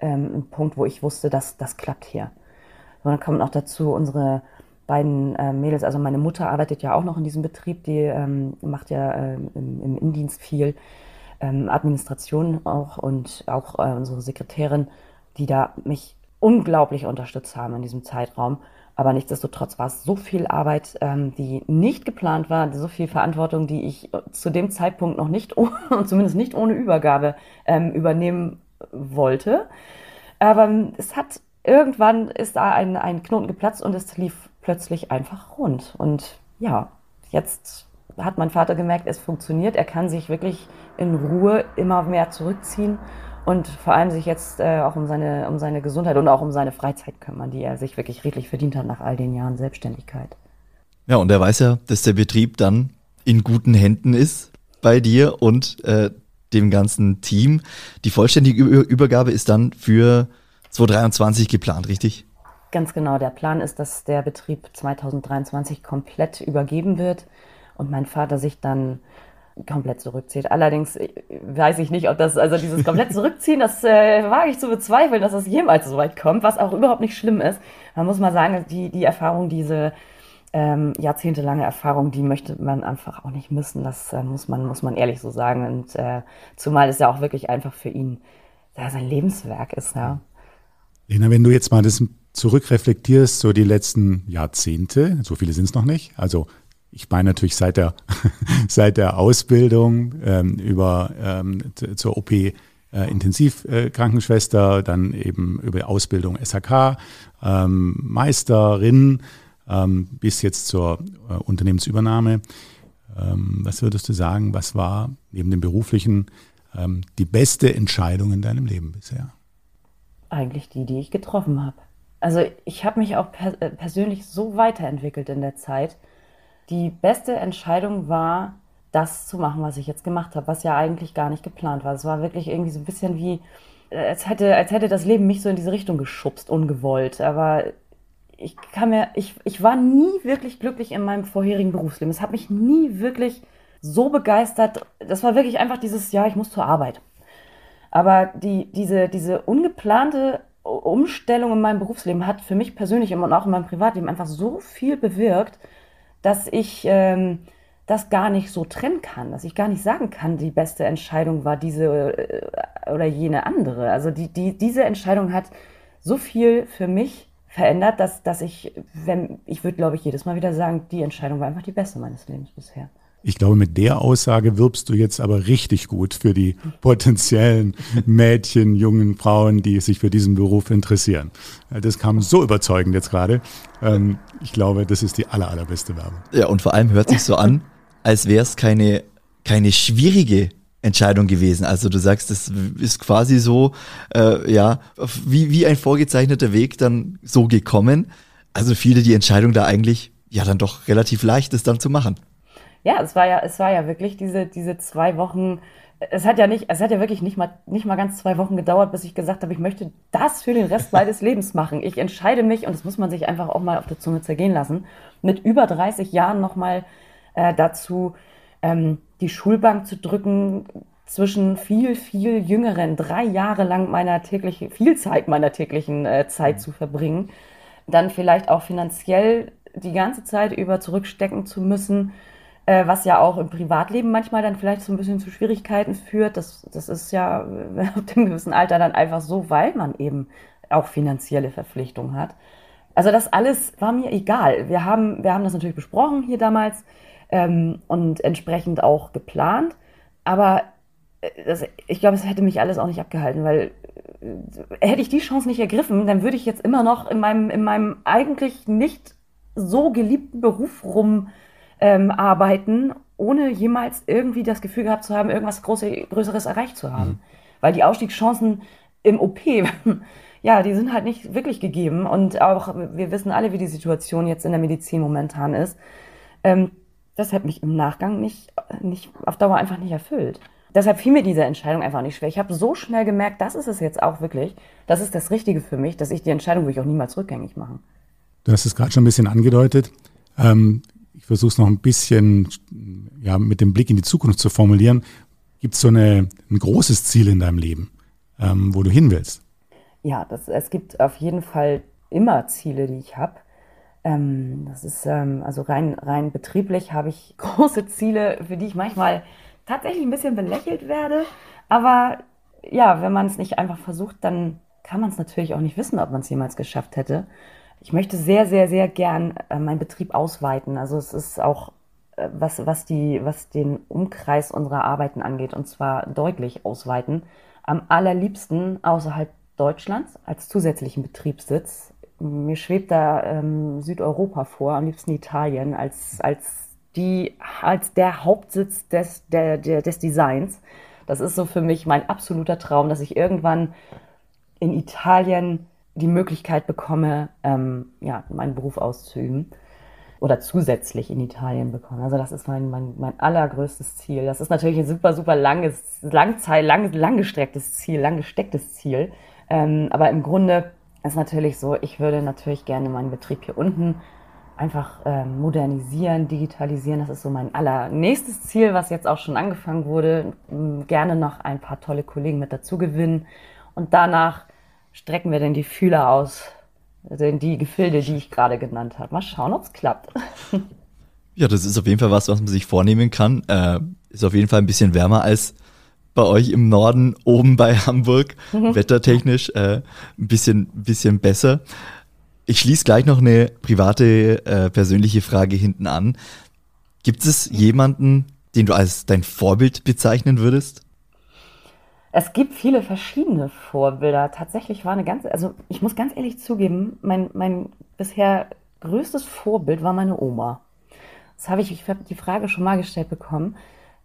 ähm, ein Punkt, wo ich wusste, dass das klappt hier. Und dann kommt noch dazu unsere beiden äh, Mädels, also meine Mutter arbeitet ja auch noch in diesem Betrieb, die ähm, macht ja äh, im, im, Indienst viel ähm, Administration auch und auch äh, unsere Sekretärin, die da mich unglaublich unterstützt haben in diesem Zeitraum. Aber nichtsdestotrotz war es so viel Arbeit, ähm, die nicht geplant war, so viel Verantwortung, die ich zu dem Zeitpunkt noch nicht, zumindest nicht ohne Übergabe ähm, übernehmen wollte. Aber es hat irgendwann ist da ein, ein Knoten geplatzt und es lief plötzlich einfach rund. Und ja, jetzt hat mein Vater gemerkt, es funktioniert. Er kann sich wirklich in Ruhe immer mehr zurückziehen und vor allem sich jetzt äh, auch um seine, um seine Gesundheit und auch um seine Freizeit kümmern, die er sich wirklich redlich verdient hat nach all den Jahren Selbstständigkeit. Ja, und er weiß ja, dass der Betrieb dann in guten Händen ist bei dir und äh, dem ganzen Team. Die vollständige Übergabe ist dann für 2023 geplant, richtig? Ganz genau. Der Plan ist, dass der Betrieb 2023 komplett übergeben wird und mein Vater sich dann komplett zurückzieht. Allerdings äh, weiß ich nicht, ob das, also dieses komplett zurückziehen, das äh, wage ich zu bezweifeln, dass das jemals so weit kommt, was auch überhaupt nicht schlimm ist. Man muss mal sagen, die, die Erfahrung, diese ähm, jahrzehntelange Erfahrung, die möchte man einfach auch nicht missen. Das äh, muss man, muss man ehrlich so sagen. Und äh, zumal es ja auch wirklich einfach für ihn ja, sein Lebenswerk ist, ja. Lena, wenn du jetzt mal das zurückreflektierst, so die letzten Jahrzehnte, so viele sind es noch nicht, also ich meine natürlich seit der, seit der Ausbildung ähm, über ähm, zur OP äh, Intensivkrankenschwester, dann eben über Ausbildung SHK, ähm, Meisterin bis jetzt zur äh, Unternehmensübernahme. Ähm, was würdest du sagen, was war neben dem beruflichen ähm, die beste Entscheidung in deinem Leben bisher? Eigentlich die, die ich getroffen habe. Also ich habe mich auch per äh, persönlich so weiterentwickelt in der Zeit. Die beste Entscheidung war, das zu machen, was ich jetzt gemacht habe, was ja eigentlich gar nicht geplant war. Es war wirklich irgendwie so ein bisschen wie, äh, als hätte, als hätte das Leben mich so in diese Richtung geschubst, ungewollt. Aber ich kann mir, ich, ich war nie wirklich glücklich in meinem vorherigen Berufsleben. Es hat mich nie wirklich so begeistert. Das war wirklich einfach dieses, ja, ich muss zur Arbeit. Aber die, diese, diese ungeplante Umstellung in meinem Berufsleben hat für mich persönlich und auch in meinem Privatleben einfach so viel bewirkt, dass ich ähm, das gar nicht so trennen kann, dass ich gar nicht sagen kann, die beste Entscheidung war diese äh, oder jene andere. Also die, die, diese Entscheidung hat so viel für mich verändert, dass, dass ich, wenn, ich würde, glaube ich, jedes Mal wieder sagen, die Entscheidung war einfach die beste meines Lebens bisher. Ich glaube, mit der Aussage wirbst du jetzt aber richtig gut für die potenziellen Mädchen, jungen Frauen, die sich für diesen Beruf interessieren. Das kam so überzeugend jetzt gerade. Ähm, ich glaube, das ist die aller, allerbeste Werbung. Ja, und vor allem hört sich so an, als wäre es keine, keine schwierige Entscheidung gewesen. Also du sagst, das ist quasi so, äh, ja, wie, wie ein vorgezeichneter Weg dann so gekommen. Also fiel die Entscheidung da eigentlich ja dann doch relativ leicht, es dann zu machen. Ja, es war ja, es war ja wirklich diese, diese zwei Wochen. Es hat ja nicht, es hat ja wirklich nicht mal, nicht mal ganz zwei Wochen gedauert, bis ich gesagt habe, ich möchte das für den Rest meines Lebens machen. Ich entscheide mich, und das muss man sich einfach auch mal auf der Zunge zergehen lassen, mit über 30 Jahren nochmal äh, dazu, ähm, die Schulbank zu drücken, zwischen viel, viel jüngeren, drei Jahre lang meiner täglichen, viel Zeit meiner täglichen äh, Zeit zu verbringen, dann vielleicht auch finanziell die ganze Zeit über zurückstecken zu müssen, äh, was ja auch im Privatleben manchmal dann vielleicht so ein bisschen zu Schwierigkeiten führt. Das, das ist ja auf dem gewissen Alter dann einfach so, weil man eben auch finanzielle Verpflichtungen hat. Also das alles war mir egal. Wir haben, wir haben das natürlich besprochen hier damals ähm, und entsprechend auch geplant. Aber äh, das, ich glaube, es hätte mich alles auch nicht abgehalten, weil äh, hätte ich die Chance nicht ergriffen, dann würde ich jetzt immer noch in meinem, in meinem eigentlich nicht so geliebten Beruf rum ähm, arbeiten, ohne jemals irgendwie das Gefühl gehabt zu haben, irgendwas Große, Größeres erreicht zu haben. Mhm. Weil die Ausstiegschancen im OP, ja, die sind halt nicht wirklich gegeben. Und auch, wir wissen alle, wie die Situation jetzt in der Medizin momentan ist. Ähm, das hat mich im Nachgang nicht, nicht auf Dauer einfach nicht erfüllt. Deshalb fiel mir diese Entscheidung einfach nicht schwer. Ich habe so schnell gemerkt, das ist es jetzt auch wirklich. Das ist das Richtige für mich, dass ich die Entscheidung würde ich auch niemals rückgängig machen. Du hast es gerade schon ein bisschen angedeutet. Ähm, ich versuche es noch ein bisschen ja, mit dem Blick in die Zukunft zu formulieren. Gibt es so eine, ein großes Ziel in deinem Leben, ähm, wo du hin willst? Ja, das, es gibt auf jeden Fall immer Ziele, die ich habe. Ähm, das ist ähm, also rein, rein betrieblich habe ich große Ziele, für die ich manchmal tatsächlich ein bisschen belächelt werde. Aber ja, wenn man es nicht einfach versucht, dann kann man es natürlich auch nicht wissen, ob man es jemals geschafft hätte. Ich möchte sehr, sehr, sehr gern äh, meinen Betrieb ausweiten. Also es ist auch äh, was, was, die, was den Umkreis unserer Arbeiten angeht, und zwar deutlich ausweiten. Am allerliebsten außerhalb Deutschlands als zusätzlichen Betriebssitz mir schwebt da ähm, Südeuropa vor, am liebsten Italien, als, als, die, als der Hauptsitz des, der, der, des Designs. Das ist so für mich mein absoluter Traum, dass ich irgendwann in Italien die Möglichkeit bekomme, ähm, ja, meinen Beruf auszuüben oder zusätzlich in Italien bekomme. Also das ist mein, mein, mein allergrößtes Ziel. Das ist natürlich ein super, super langes, langzeit, lang, langgestrecktes Ziel, langgestecktes Ziel. Ähm, aber im Grunde ist natürlich so, ich würde natürlich gerne meinen Betrieb hier unten einfach ähm, modernisieren, digitalisieren. Das ist so mein allernächstes Ziel, was jetzt auch schon angefangen wurde. Gerne noch ein paar tolle Kollegen mit dazu gewinnen. Und danach strecken wir dann die Fühler aus, in die Gefilde, die ich gerade genannt habe. Mal schauen, ob es klappt. Ja, das ist auf jeden Fall was, was man sich vornehmen kann. Äh, ist auf jeden Fall ein bisschen wärmer als bei euch im Norden, oben bei Hamburg, mhm. wettertechnisch äh, ein bisschen, bisschen besser. Ich schließe gleich noch eine private, äh, persönliche Frage hinten an. Gibt es jemanden, den du als dein Vorbild bezeichnen würdest? Es gibt viele verschiedene Vorbilder. Tatsächlich war eine ganze, also ich muss ganz ehrlich zugeben, mein, mein bisher größtes Vorbild war meine Oma. Das habe ich, ich habe die Frage schon mal gestellt bekommen,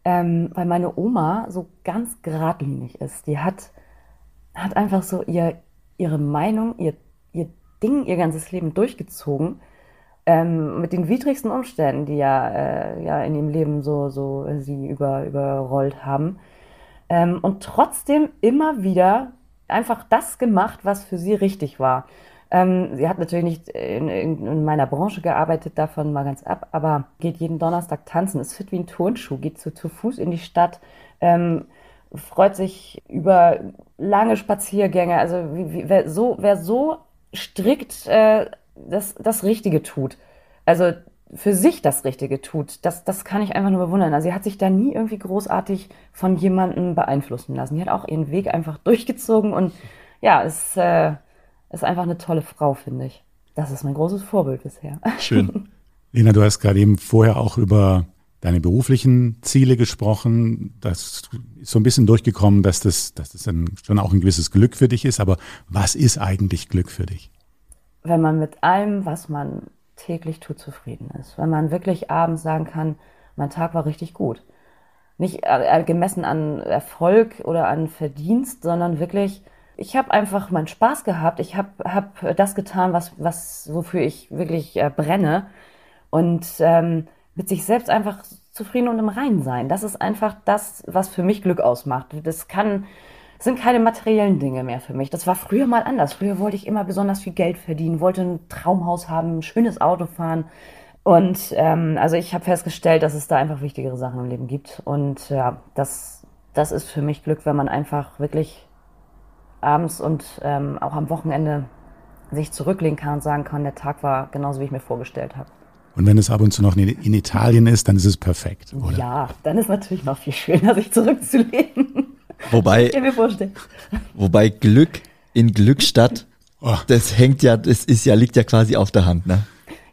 ähm, weil meine Oma so ganz geradlinig ist. Die hat, hat einfach so ihr, ihre Meinung, ihr, ihr Ding ihr ganzes Leben durchgezogen. Ähm, mit den widrigsten Umständen, die ja, äh, ja in ihrem Leben so, so sie über, überrollt haben. Ähm, und trotzdem immer wieder einfach das gemacht, was für sie richtig war. Ähm, sie hat natürlich nicht in, in, in, meiner Branche gearbeitet, davon mal ganz ab, aber geht jeden Donnerstag tanzen, ist fit wie ein Turnschuh, geht zu, zu Fuß in die Stadt, ähm, freut sich über lange Spaziergänge. Also wie, wie, wer, so, wer so strikt äh, das, das Richtige tut, also für sich das Richtige tut, das, das kann ich einfach nur bewundern. Also sie hat sich da nie irgendwie großartig von jemandem beeinflussen lassen. Die hat auch ihren Weg einfach durchgezogen und ja, es äh, ist einfach eine tolle Frau, finde ich. Das ist mein großes Vorbild bisher. Schön. Lena, du hast gerade eben vorher auch über deine beruflichen Ziele gesprochen. Das ist so ein bisschen durchgekommen, dass das, dass das dann schon auch ein gewisses Glück für dich ist. Aber was ist eigentlich Glück für dich? Wenn man mit allem, was man täglich tut, zufrieden ist. Wenn man wirklich abends sagen kann, mein Tag war richtig gut. Nicht gemessen an Erfolg oder an Verdienst, sondern wirklich, ich habe einfach meinen Spaß gehabt. Ich habe hab das getan, was, was, wofür ich wirklich äh, brenne. Und ähm, mit sich selbst einfach zufrieden und im Reinen sein. Das ist einfach das, was für mich Glück ausmacht. Das kann sind keine materiellen Dinge mehr für mich. Das war früher mal anders. Früher wollte ich immer besonders viel Geld verdienen, wollte ein Traumhaus haben, ein schönes Auto fahren. Und ähm, also ich habe festgestellt, dass es da einfach wichtigere Sachen im Leben gibt. Und ja, das, das ist für mich Glück, wenn man einfach wirklich abends und ähm, auch am Wochenende sich zurücklehnen kann und sagen kann, der Tag war genauso, wie ich mir vorgestellt habe. Und wenn es ab und zu noch in Italien ist, dann ist es perfekt, oder? Ja, dann ist natürlich noch viel schöner, sich zurückzulehnen. Wobei, ich mir vorstellen. wobei Glück in Glückstadt, oh. das hängt ja, das ist ja, liegt ja quasi auf der Hand, ne?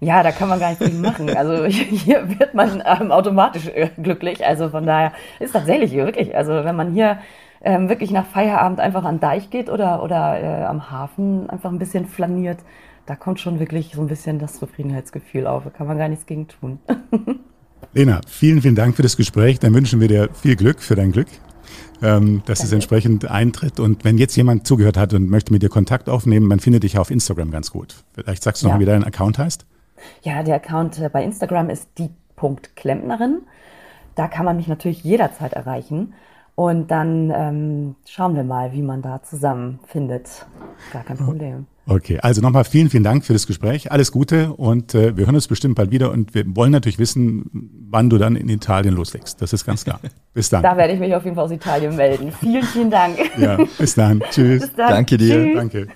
Ja, da kann man gar nichts gegen machen. Also hier wird man ähm, automatisch äh, glücklich. Also von daher ist tatsächlich wirklich, also wenn man hier ähm, wirklich nach Feierabend einfach an Deich geht oder, oder äh, am Hafen einfach ein bisschen flaniert, da kommt schon wirklich so ein bisschen das Zufriedenheitsgefühl auf. Da kann man gar nichts gegen tun. Lena, vielen, vielen Dank für das Gespräch. Dann wünschen wir dir viel Glück für dein Glück ähm, dass Danke. es entsprechend eintritt. Und wenn jetzt jemand zugehört hat und möchte mit dir Kontakt aufnehmen, man findet dich auf Instagram ganz gut. Vielleicht sagst du ja. noch wie dein Account heißt. Ja, der Account äh, bei Instagram ist die.klempnerin. Da kann man mich natürlich jederzeit erreichen. Und dann ähm, schauen wir mal, wie man da zusammenfindet. Gar kein Problem. Okay, also nochmal vielen, vielen Dank für das Gespräch. Alles Gute und äh, wir hören uns bestimmt bald wieder und wir wollen natürlich wissen, wann du dann in Italien loslegst. Das ist ganz klar. Bis dann. Da werde ich mich auf jeden Fall aus Italien melden. Vielen, vielen Dank. Ja, bis dann. Tschüss. Bis dann. Danke dir. Tschüss. Danke.